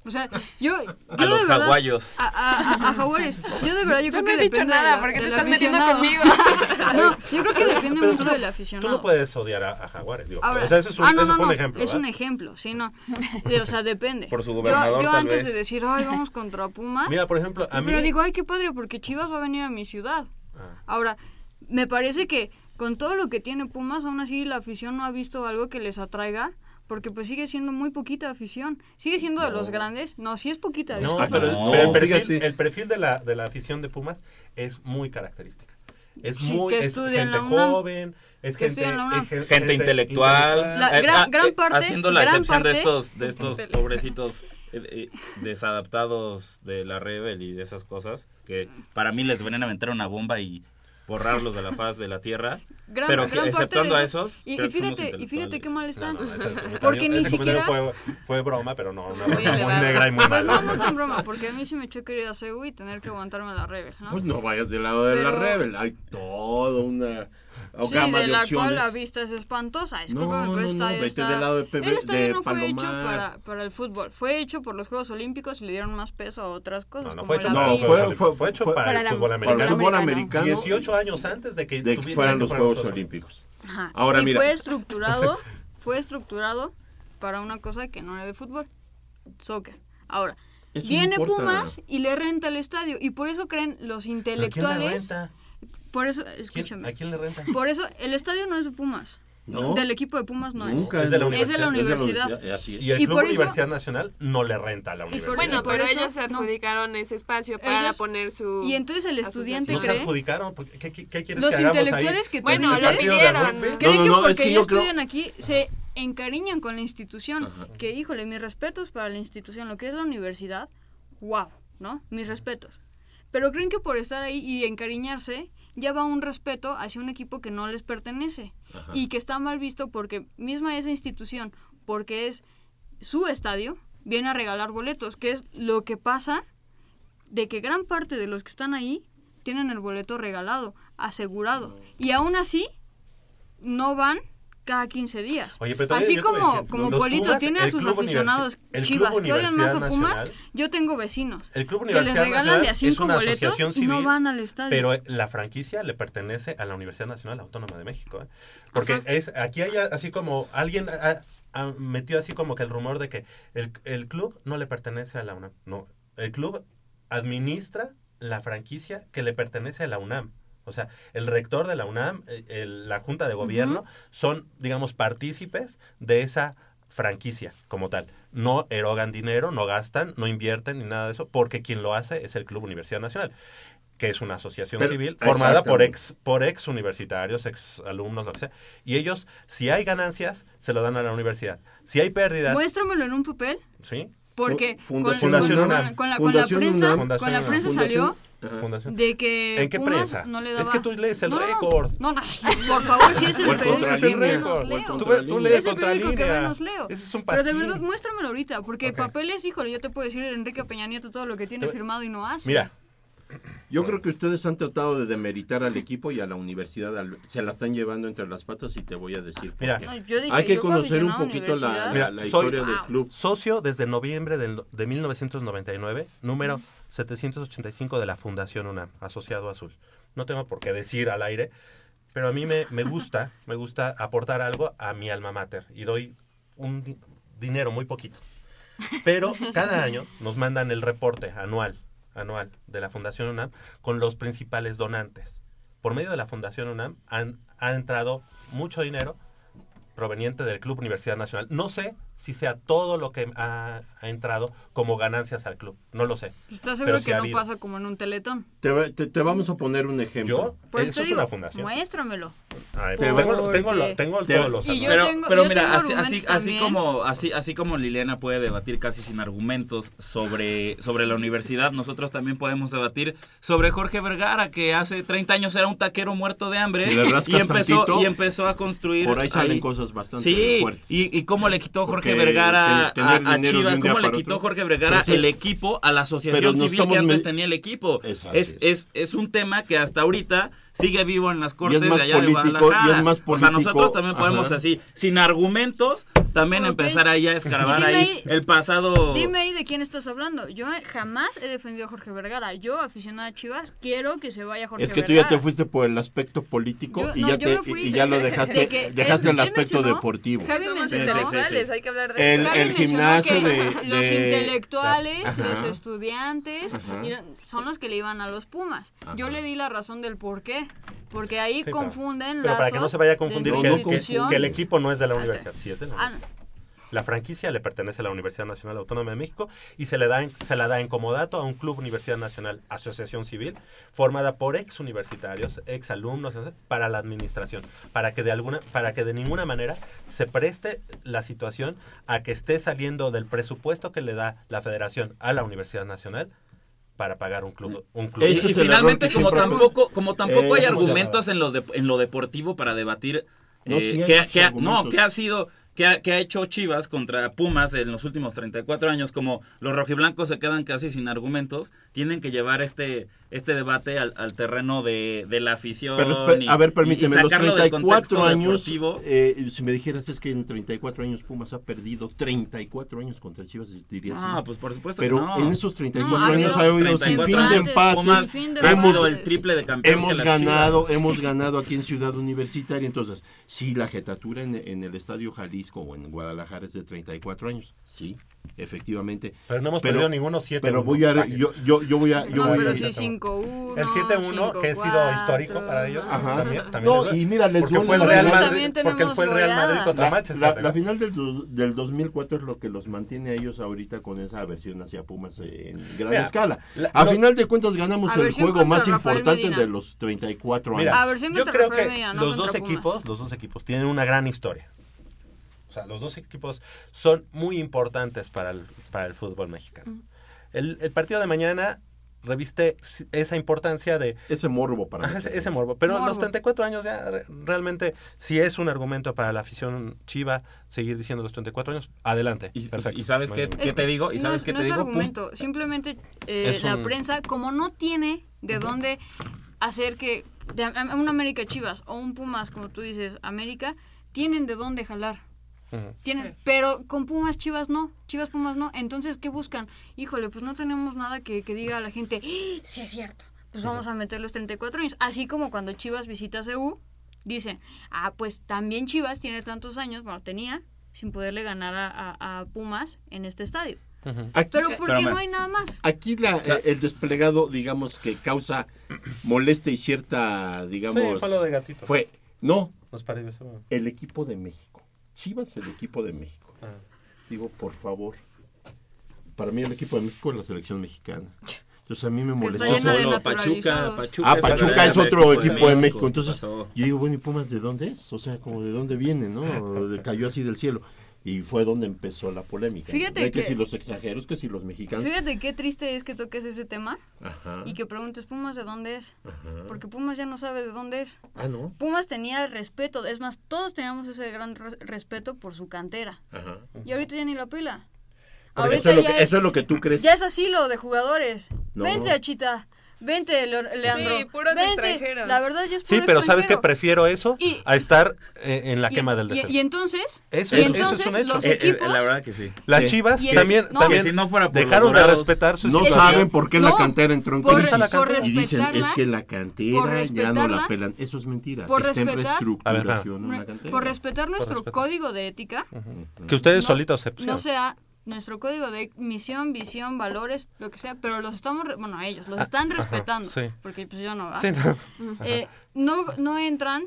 O sea, yo, yo A los verdad- jaguayos. A, a- a- a Jaguares. Yo de verdad, yo, Yo creo no que he dicho depende nada, de la- porque te del estás metiendo aficionado. no, yo creo que depende Pero mucho tú no- del Tú aficionado. no puedes odiar a, a Jaguares, digo. Ahora, o sea, ese es un, ah, no, ese no, fue un no, ejemplo. es ¿verdad? un ejemplo, sí, no. O sea, depende. Por su Yo- gobernador, yo, tal antes vez. de decir, ay, vamos contra Pumas. Mira, por ejemplo, a mí... Pero digo, ay, qué padre, porque Chivas va a venir a mi ciudad. Ahora, me parece que con todo lo que tiene Pumas, aún así la afición no ha visto algo que les atraiga. Porque pues sigue siendo muy poquita afición. ¿Sigue siendo de los grandes? No, sí es poquita. No, pero, el- No, pero el, perfil, el perfil de la, de la afición de Pumas es muy característica. Es Sí, muy que es gente la UNAM. joven, es Que gente, es gen- gente intelectual, La eh, gran- ah, gran eh, parte- haciendo la gran excepción de estos de estos pobrecitos eh, eh, desadaptados de la Rebel y de esas cosas que para mí les venían a aventar una bomba y borrarlos de la faz de la tierra, Gran- pero gran que, exceptuando a eso- esos, Y, fíjate, y fíjate qué mal están. No, no, ese comentario- Porque ni siquiera... Fue, fue broma, pero no, una broma muy negra y muy Pues mala. no, no tan broma, porque a mí sí me echó querer a CEU y tener que aguantarme a la Rebel, ¿no? Pues no vayas del lado de la Rebel. Hay toda una Sí, gama de de, la cual opciones. la vista es espantosa. No, Discúlpame, no, pero no, está, vete está- del lado de Pepe- El estadio de no fue hecho Palomar. para, para el fútbol. Fue hecho por los Juegos Olímpicos y le dieron más peso a otras cosas. No, no como fue hecho la para No, fue- fue- fue hecho fue- para, para el la- fútbol para americano. el fútbol americano. 18 años antes de que, de que fueran los Juegos Olímpicos. Ajá. Ahora y mira. fue estructurado, fue estructurado para una cosa que no era de fútbol, soccer. Ahora, Eso no viene. Pumas y le renta el estadio y por eso creen los ¿A quién le intelectuales. renta? Por eso, ¿Quién- escúchame. ¿A quién le renta? Por eso el estadio no es de Pumas. No. Del equipo de Pumas no Nunca es. Es de la Es de la universidad. universidad. Así es. Y el Y Club por eso- Universidad Nacional no le renta a la por- universidad. Bueno, Y por pero eso- ellos se no. adjudicaron ese espacio para Ellos- poner su. Y entonces el estudiante no se cree. adjudicaron. ¿Qué, qué, qué quieres Los que hagamos ahí? intelectuales que Bueno, creen No, no, que es porque que creo- estudian aquí se encariñan con la institución. Que híjole, mis respetos para la institución, lo que es la universidad, wow, ¿no? Mis respetos. Pero creen que por estar ahí y encariñarse ya va un respeto hacia un equipo que no les pertenece y que está mal visto porque misma esa institución, porque es su estadio, viene a regalar boletos, que es lo que pasa de que gran parte de los que están ahí tienen el boleto regalado, asegurado. Y aún así, no van cada 15 días. Oye, pero así a como, como Polito Pumas, tiene a sus aficionados chivas que odian más a Pumas, yo tengo vecinos El Club que les regalan Nacional de a 5 es una boletos y no van al estadio. pero la franquicia le pertenece a la Universidad Nacional Autónoma de México. ¿eh? Porque es aquí hay así como alguien ah, metió así como que el rumor de que el, el club no le pertenece a la UNAM. No, el club administra la franquicia que le pertenece a la UNAM. O sea, el rector de la UNAM, eh, el- la Junta de Gobierno, son, digamos, partícipes de esa franquicia como tal. No erogan dinero, no gastan, no invierten ni nada de eso, porque quien lo hace es el Club Universidad Nacional, que es una asociación Pero- civil formada por ex, por ex universitarios, ex alumnos, lo que sea. Y ellos, si hay ganancias, se lo dan a la universidad. Si hay pérdidas, Muéstramelo en un papel, ¿sí? porque con, Fundación con- UNAM. con la, con la prensa, UNAM. con la prensa UNAM. Fundación. de que ¿En qué Pumas prensa? no le Es daba... que tú lees el No, récord. No, no, por favor, si es el periódico que menos leo. Tú, lees Es el periódico que Contralínea. menos leo. Ese es un Pero de verdad, muéstramelo ahorita, porque Ok. papeles, híjole, yo te puedo decir Enrique Peña Nieto todo lo que tiene firmado y no hace. Mira, Yo creo que ustedes han tratado de demeritar al equipo y a la universidad. al- se la están llevando entre las patas y te voy a decir Mira. No, yo dije, Hay que conocer un poquito la, la- la soy- historia del club. socio desde noviembre de 1999, número 785 de la Fundación UNAM, asociado Azul. No tengo por qué decir al aire, pero a mí me, me gusta, me gusta aportar algo a mi alma mater y doy un di- dinero muy poquito. Pero cada año nos mandan el reporte anual, anual de la Fundación UNAM con los principales donantes. Por medio de la Fundación UNAM han, ha entrado mucho dinero proveniente del Club Universidad Nacional. No sé si sea todo lo que ha, ha entrado como ganancias al club. No lo sé. ¿Estás seguro que no habido. pasa como en un teletón? Te, te- te vamos a poner un ejemplo. ¿Yo? Pues Eso te es digo, una fundación. muéstramelo. Ay, tengo, lo- tengo, lo- tengo Te- todos los anuales. pero, tengo- pero yo mira, así, así, argumentos así también. como así, así como Liliana puede debatir casi sin argumentos sobre, sobre la universidad, nosotros también podemos debatir sobre Jorge Vergara, que hace 30 años era un taquero muerto de hambre Si y empezó tantito, y empezó a construir por ahí salen cosas bastante sí, fuertes. Y, y cómo le quitó Porque Jorge Vergara a, a Chivas? ¿Cómo le quitó? Jorge Vergara el equipo a la asociación civil que antes tenía el equipo? Es, es, es un tema que hasta ahorita sigue vivo en las cortes más de allá político, de y es Guadalajara. más o sea, político, nosotros también podemos ajá. así, sin argumentos, también empezar ahí a escarbar ahí ahí- el pasado... Dime ahí de quién estás hablando. Yo jamás he defendido a Jorge Vergara. Yo, aficionada a Chivas, quiero que se vaya Jorge Es que tú Vergara. ya te fuiste por el aspecto político Yo- y, no, ya te, y ya lo de- dejaste, de que dejaste el aspecto mencionó- deportivo. Javi hay que hablar de El- eso. Gimnasio de- los intelectuales, Ajá. los estudiantes, Ajá. son los que le iban a los Pumas. Yo le di la razón del por qué. Porque ahí Sí, confunden Pero para que no se vaya a confundir que, que- institución. que el equipo no es de la universidad, sí es de la Ah, universidad. La franquicia le pertenece a la Universidad Nacional Autónoma de México y se le da en- se la da en comodato a un club Universidad Nacional Asociación Civil formada por ex universitarios, ex alumnos para la administración, para que de alguna para que de ninguna manera se preste la situación a que esté saliendo del presupuesto que le da la Federación a la Universidad Nacional para pagar un club un club. Y, y finalmente, que como tampoco, como tampoco hay argumentos en, los de- en lo deportivo para debatir No, eh, sí qué- ha- argumentos. no, qué ha sido, qué ha, qué ha hecho Chivas contra Pumas en los últimos 34 años, como los rojiblancos se quedan casi sin argumentos, tienen que llevar este, este debate al, al terreno de, de la afición. Pero, y- a ver, y- y permíteme, los sacarlo del 34 contexto años, eh, si me dijeras es que en 34 años Pumas ha perdido 34 años contra Chivas, dirías. Ah, ¿no? pues por supuesto Pero que no. en esos 34 No, años ha habido sin 34 fin de empates. Pumas fin de empates. sido el triple de campeón Hemos que ganado, Chivas. hemos ganado aquí en Ciudad Universitaria, entonces, sí, la jetatura en, en el Estadio Jalisco o en Guadalajara es de 34 años, sí, efectivamente. Pero no hemos perdido ninguno 7-1. Pero voy a, yo, yo, yo voy a, yo No, voy pero a, sí 5-1. El 7-1, que ha sido histórico para ellos. Ajá. También, también No, y mira, les porque fue el Real Madrid, porque fue el Real Madrid contra La, Manchester. la- la final del, del 2004 es lo que los mantiene a ellos ahorita con esa aversión hacia Pumas en gran Mira, escala. la- a lo- final de cuentas ganamos el juego más Rafael importante Medina. de los 34 Mira, años. Yo creo que no los dos Pumas. equipos, los dos equipos tienen una gran historia. O sea, los dos equipos son muy importantes para el, para el fútbol mexicano. El, el partido de mañana reviste esa importancia de Ese morbo para Ajá, ese, ese morbo. Pero Morbo. los 34 años ya re- realmente, si es un argumento para la afición chiva, seguir diciendo los 34 años, adelante. Y- Perfecto. y sabes qué- te digo? ¿Y no sabes es- qué no te es digo? Pum. argumento, simplemente eh, Es la un- prensa, como no tiene de dónde hacer que de, a- a un América Chivas o un Pumas, como tú dices, América, tienen de dónde jalar. Tienen, pero con Pumas Chivas no, Chivas Pumas no. Entonces, ¿qué buscan? Híjole, pues no tenemos nada que, que diga a la gente, "¡Ah! sí es cierto. Pues vamos a meter los 34 años. Así como cuando Chivas visita CU, dicen, ah, pues también Chivas tiene tantos años, bueno, tenía, sin poderle ganar a, a- a Pumas en este estadio. Aquí, Pero ¿por qué Espérame. no hay nada más? aquí la, eh, el desplegado, digamos, que causa molestia y cierta, digamos... Sí, fue lo de Gatito. Fue, no, el equipo de México. Chivas, el equipo de México. Ah. Digo, por favor. Para mí el equipo de México es la selección mexicana. Entonces a mí me molestó. Solo Pachuca. Pachuca. Ah, Pachuca es otro equipo de México. México, Entonces pasó. yo digo, bueno, ¿y Pumas de dónde es? O sea, como de dónde viene, ¿no? Cayó así del cielo. Y fue donde empezó la polémica. ¿no? Fíjate De que, que- si los extranjeros, que si los mexicanos. Fíjate qué triste es que toques ese tema Ajá. y que preguntes Pumas de dónde es. Ajá. Porque Pumas ya no sabe de dónde es. Ah, ¿no? Pumas tenía respeto, es más, todos teníamos ese gran res- respeto por su cantera. Ajá. Y ahorita ya ni la pila. Ahorita eso, es lo ya que, eso es lo que tú crees. Ya es asilo de jugadores. No. Vente, Achita. Vente, Leandro. Sí, puros Vente. extranjeros. La verdad, ya es Sí, pero ¿sabes qué? extranjero. Prefiero eso Y- a estar eh, en la Y- quema del y- descenso. Y, entonces, Eso y es- eso es entonces un hecho. los Eh, eh, equipos la verdad que sí. Las Sí. chivas Y el- también, no. también Que si no fuera por dejaron de Dorados, respetar sus No que- saben por qué la no, cantera entró en por- crisis. por y dicen, es que la por cantera ya no la pelan. Eso es mentira. por Está en respetar- reestructuración Re- una cantera. por respetar nuestro respetar. código de ética, que ustedes no- solitos se no sea nuestro código de misión, visión, valores, lo que sea, pero los estamos, re- bueno, ellos los están respetando, sí. porque pues yo no, ¿verdad? Sí, no. Eh, no, no entran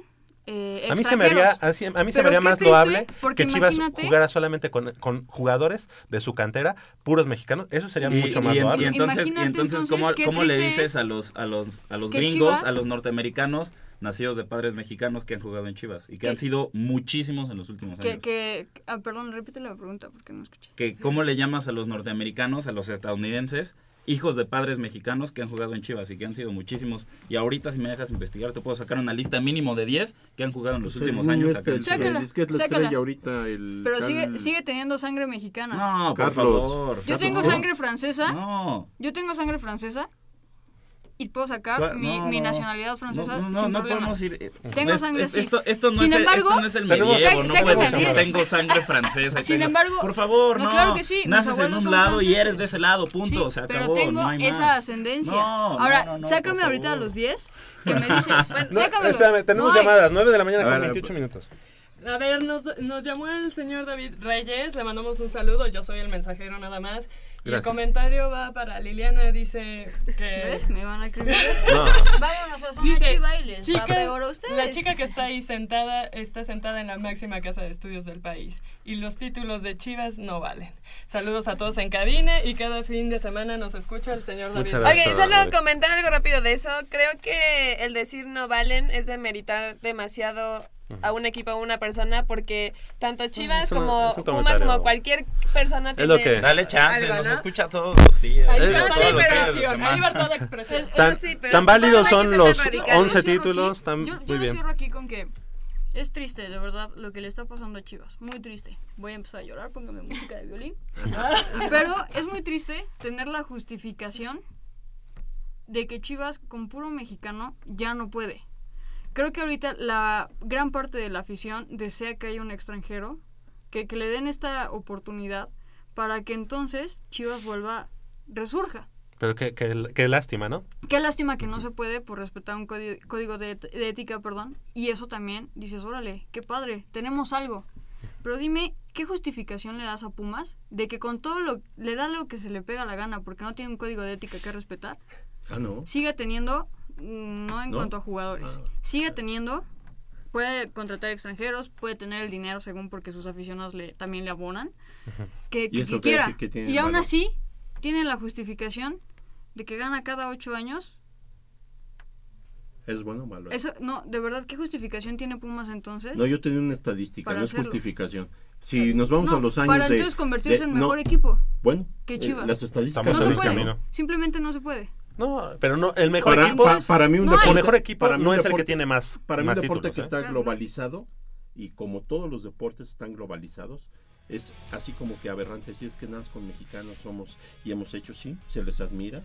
eh, A mí se me haría, así- a mí se me haría más loable porque que Chivas jugara solamente con, con jugadores de su cantera, puros mexicanos. Eso sería Y, mucho y más en- loable. y entonces, y entonces, entonces, ¿cómo, cómo le dices es a los, a los, a los gringos, Chivas- a los norteamericanos, nacidos de padres mexicanos que han jugado en Chivas? Y que han sido muchísimos en los últimos años. que, ah, perdón, repite la pregunta porque no escuché. que cómo le llamas a los norteamericanos, a los estadounidenses, hijos de padres mexicanos que han jugado en Chivas y que han sido muchísimos. Y ahorita, si me dejas investigar, te puedo sacar una lista mínimo de 10 que han jugado en los últimos años. este, acá el- la ahorita, el Pero sigue, sigue teniendo sangre mexicana. No, por Carlos. favor. Yo tengo sangre francesa. No. Yo tengo sangre francesa. Y puedo sacar mi, No, mi nacionalidad francesa No, no, sin no problemas. podemos ir. eh, Tengo es- sangre es- sí. Esto, esto no Sin es, el- embargo, esto no es el medievo, no puedes decir es. tengo sangre francesa. Sin tengo- embargo, por favor, no, no. claro que sí, mis Naces en un lado y eres de ese lado, punto. Sí, se pero acabó, tengo no hay esa más. ascendencia. No, Ahora, no, no, no, sácame ahorita a los 10 que me dices. No, sácamelo. espérame, tenemos llamadas, 9 de la mañana con ver, 28 minutos. A ver, nos, nos llamó el señor David Reyes, le mandamos un saludo, yo soy el mensajero nada más. El comentario va para Liliana, dice que... ¿Ves? Me van a escribir. No. Vámonos a zona Dice, chiva y les va chica- peor a ustedes. La chica que está ahí sentada está sentada en la máxima casa de estudios del país y los títulos de Chivas no valen. Saludos a todos en cabina y cada fin de semana nos escucha el señor David. Gracias. Ok, solo David. comentar algo rápido de eso. Creo que el decir no valen es demeritar demasiado a un equipo, a una persona, porque tanto Chivas una- como Pumas, como cualquier persona Es lo que- Dale chance, algo, nos ¿no? escucha todos los días. Hay libertad de de expresión, semana. hay libertad de expresión. El- Tan, sí, pero tan no válidos son los tan radicales. 11 Yo cierro títulos, aquí- tan, yo, muy yo lo bien. cierro aquí con que es triste, de verdad, lo que le está pasando a Chivas. Muy triste. Voy a empezar a llorar, póngame música de violín. Pero es muy triste tener la justificación de que Chivas con puro mexicano ya no puede. Creo que ahorita la gran parte de la afición desea que haya un extranjero, que, que le den esta oportunidad para que entonces Chivas vuelva, resurja. Pero qué, qué- qué lástima, ¿no? Qué lástima que no se puede por respetar un código, de, ética, perdón. Y eso también dices, órale, qué padre, tenemos algo. Pero dime, ¿qué justificación le das a Pumas de que con todo lo le da lo que se le pega la gana porque no tiene un código de ética que respetar? Ah, no. Sigue teniendo, mm, no en ¿No? cuanto a jugadores, Ah. sigue teniendo, puede contratar extranjeros, puede tener el dinero según porque sus aficionados le, también le abonan, que, ¿Y que- eso que quiera. y aún malo? así, tiene la justificación de que gana cada ocho años ¿Es bueno o malo? eso, no, de verdad, ¿qué justificación tiene Pumas entonces? No, yo tenía una estadística, Para no es hacerlo. justificación. Si nos vamos No, a los años para de... entonces convertirse de- en no, mejor equipo Bueno, que eh, Chivas. las estadísticas no se ese puede, camino. simplemente no se puede. No, pero no, el mejor Para, equipo, pa- para mí un no deporte, el mejor equipo para mí no es el que deporte- tiene más, Para mí más un deporte títulos, que ¿eh? está no. globalizado y como todos los deportes están globalizados, es así como que aberrante. Si es que nada más con mexicanos somos y hemos hecho, sí, se les admira.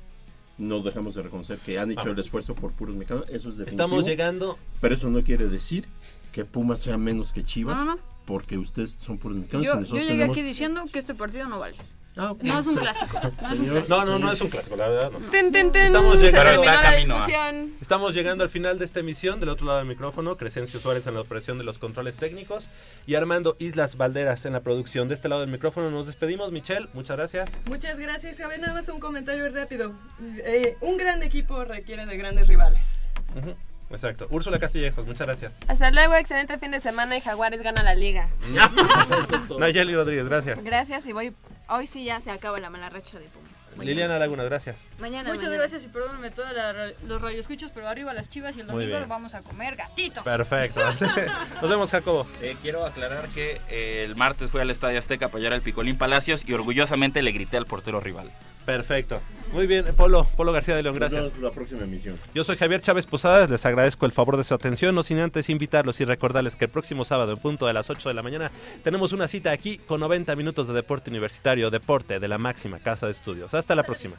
No dejamos de reconocer que han hecho el esfuerzo por puros mexicanos. Eso es definitivo. Estamos llegando Pero eso no quiere decir que Pumas sea menos que Chivas. No, no, no. Porque ustedes son puros mexicanos. y Yo, yo nosotros llegué tenemos- aquí diciendo que este partido no vale. Ah. No es un clásico. No es un Señor. clásico. No, no, no es un clásico, la verdad. No. Ten, ten, ten, Estamos llegando- la. Estamos llegando al final de esta emisión. Del otro lado del micrófono, Crescencio Suárez en la operación de los controles técnicos y Armando Islas Valderas en la producción. De este lado del micrófono nos despedimos. Michelle, muchas gracias. Muchas gracias, Javier. Nada más un comentario rápido. Eh, un gran equipo requiere de grandes rivales. Exacto. Úrsula Castillejos, muchas gracias. Hasta luego, excelente fin de semana y Jaguares gana la liga. Nayeli Rodríguez, gracias. Gracias y voy. Hoy sí ya se acaba la mala racha de Pumas. Liliana Laguna, gracias. Mañana. Muchas mañana. gracias y perdónenme todos los radioescuchas, pero arriba las chivas y el domingo bien. vamos a comer gatitos. Perfecto. Nos vemos, Jacobo. Eh, quiero aclarar que eh, el martes fui al Estadio Azteca a apoyar al Picolín Palacios y orgullosamente le grité al portero rival. Perfecto. Muy bien, Polo, Polo García de León, Nos gracias. vemos la próxima emisión. Yo soy Javier Chávez Posadas, les agradezco el favor de su atención, no sin antes invitarlos y recordarles que el próximo sábado en punto de las 8 de la mañana tenemos una cita aquí con 90 minutos de deporte universitario, deporte de la máxima casa de estudios. Hasta la próxima.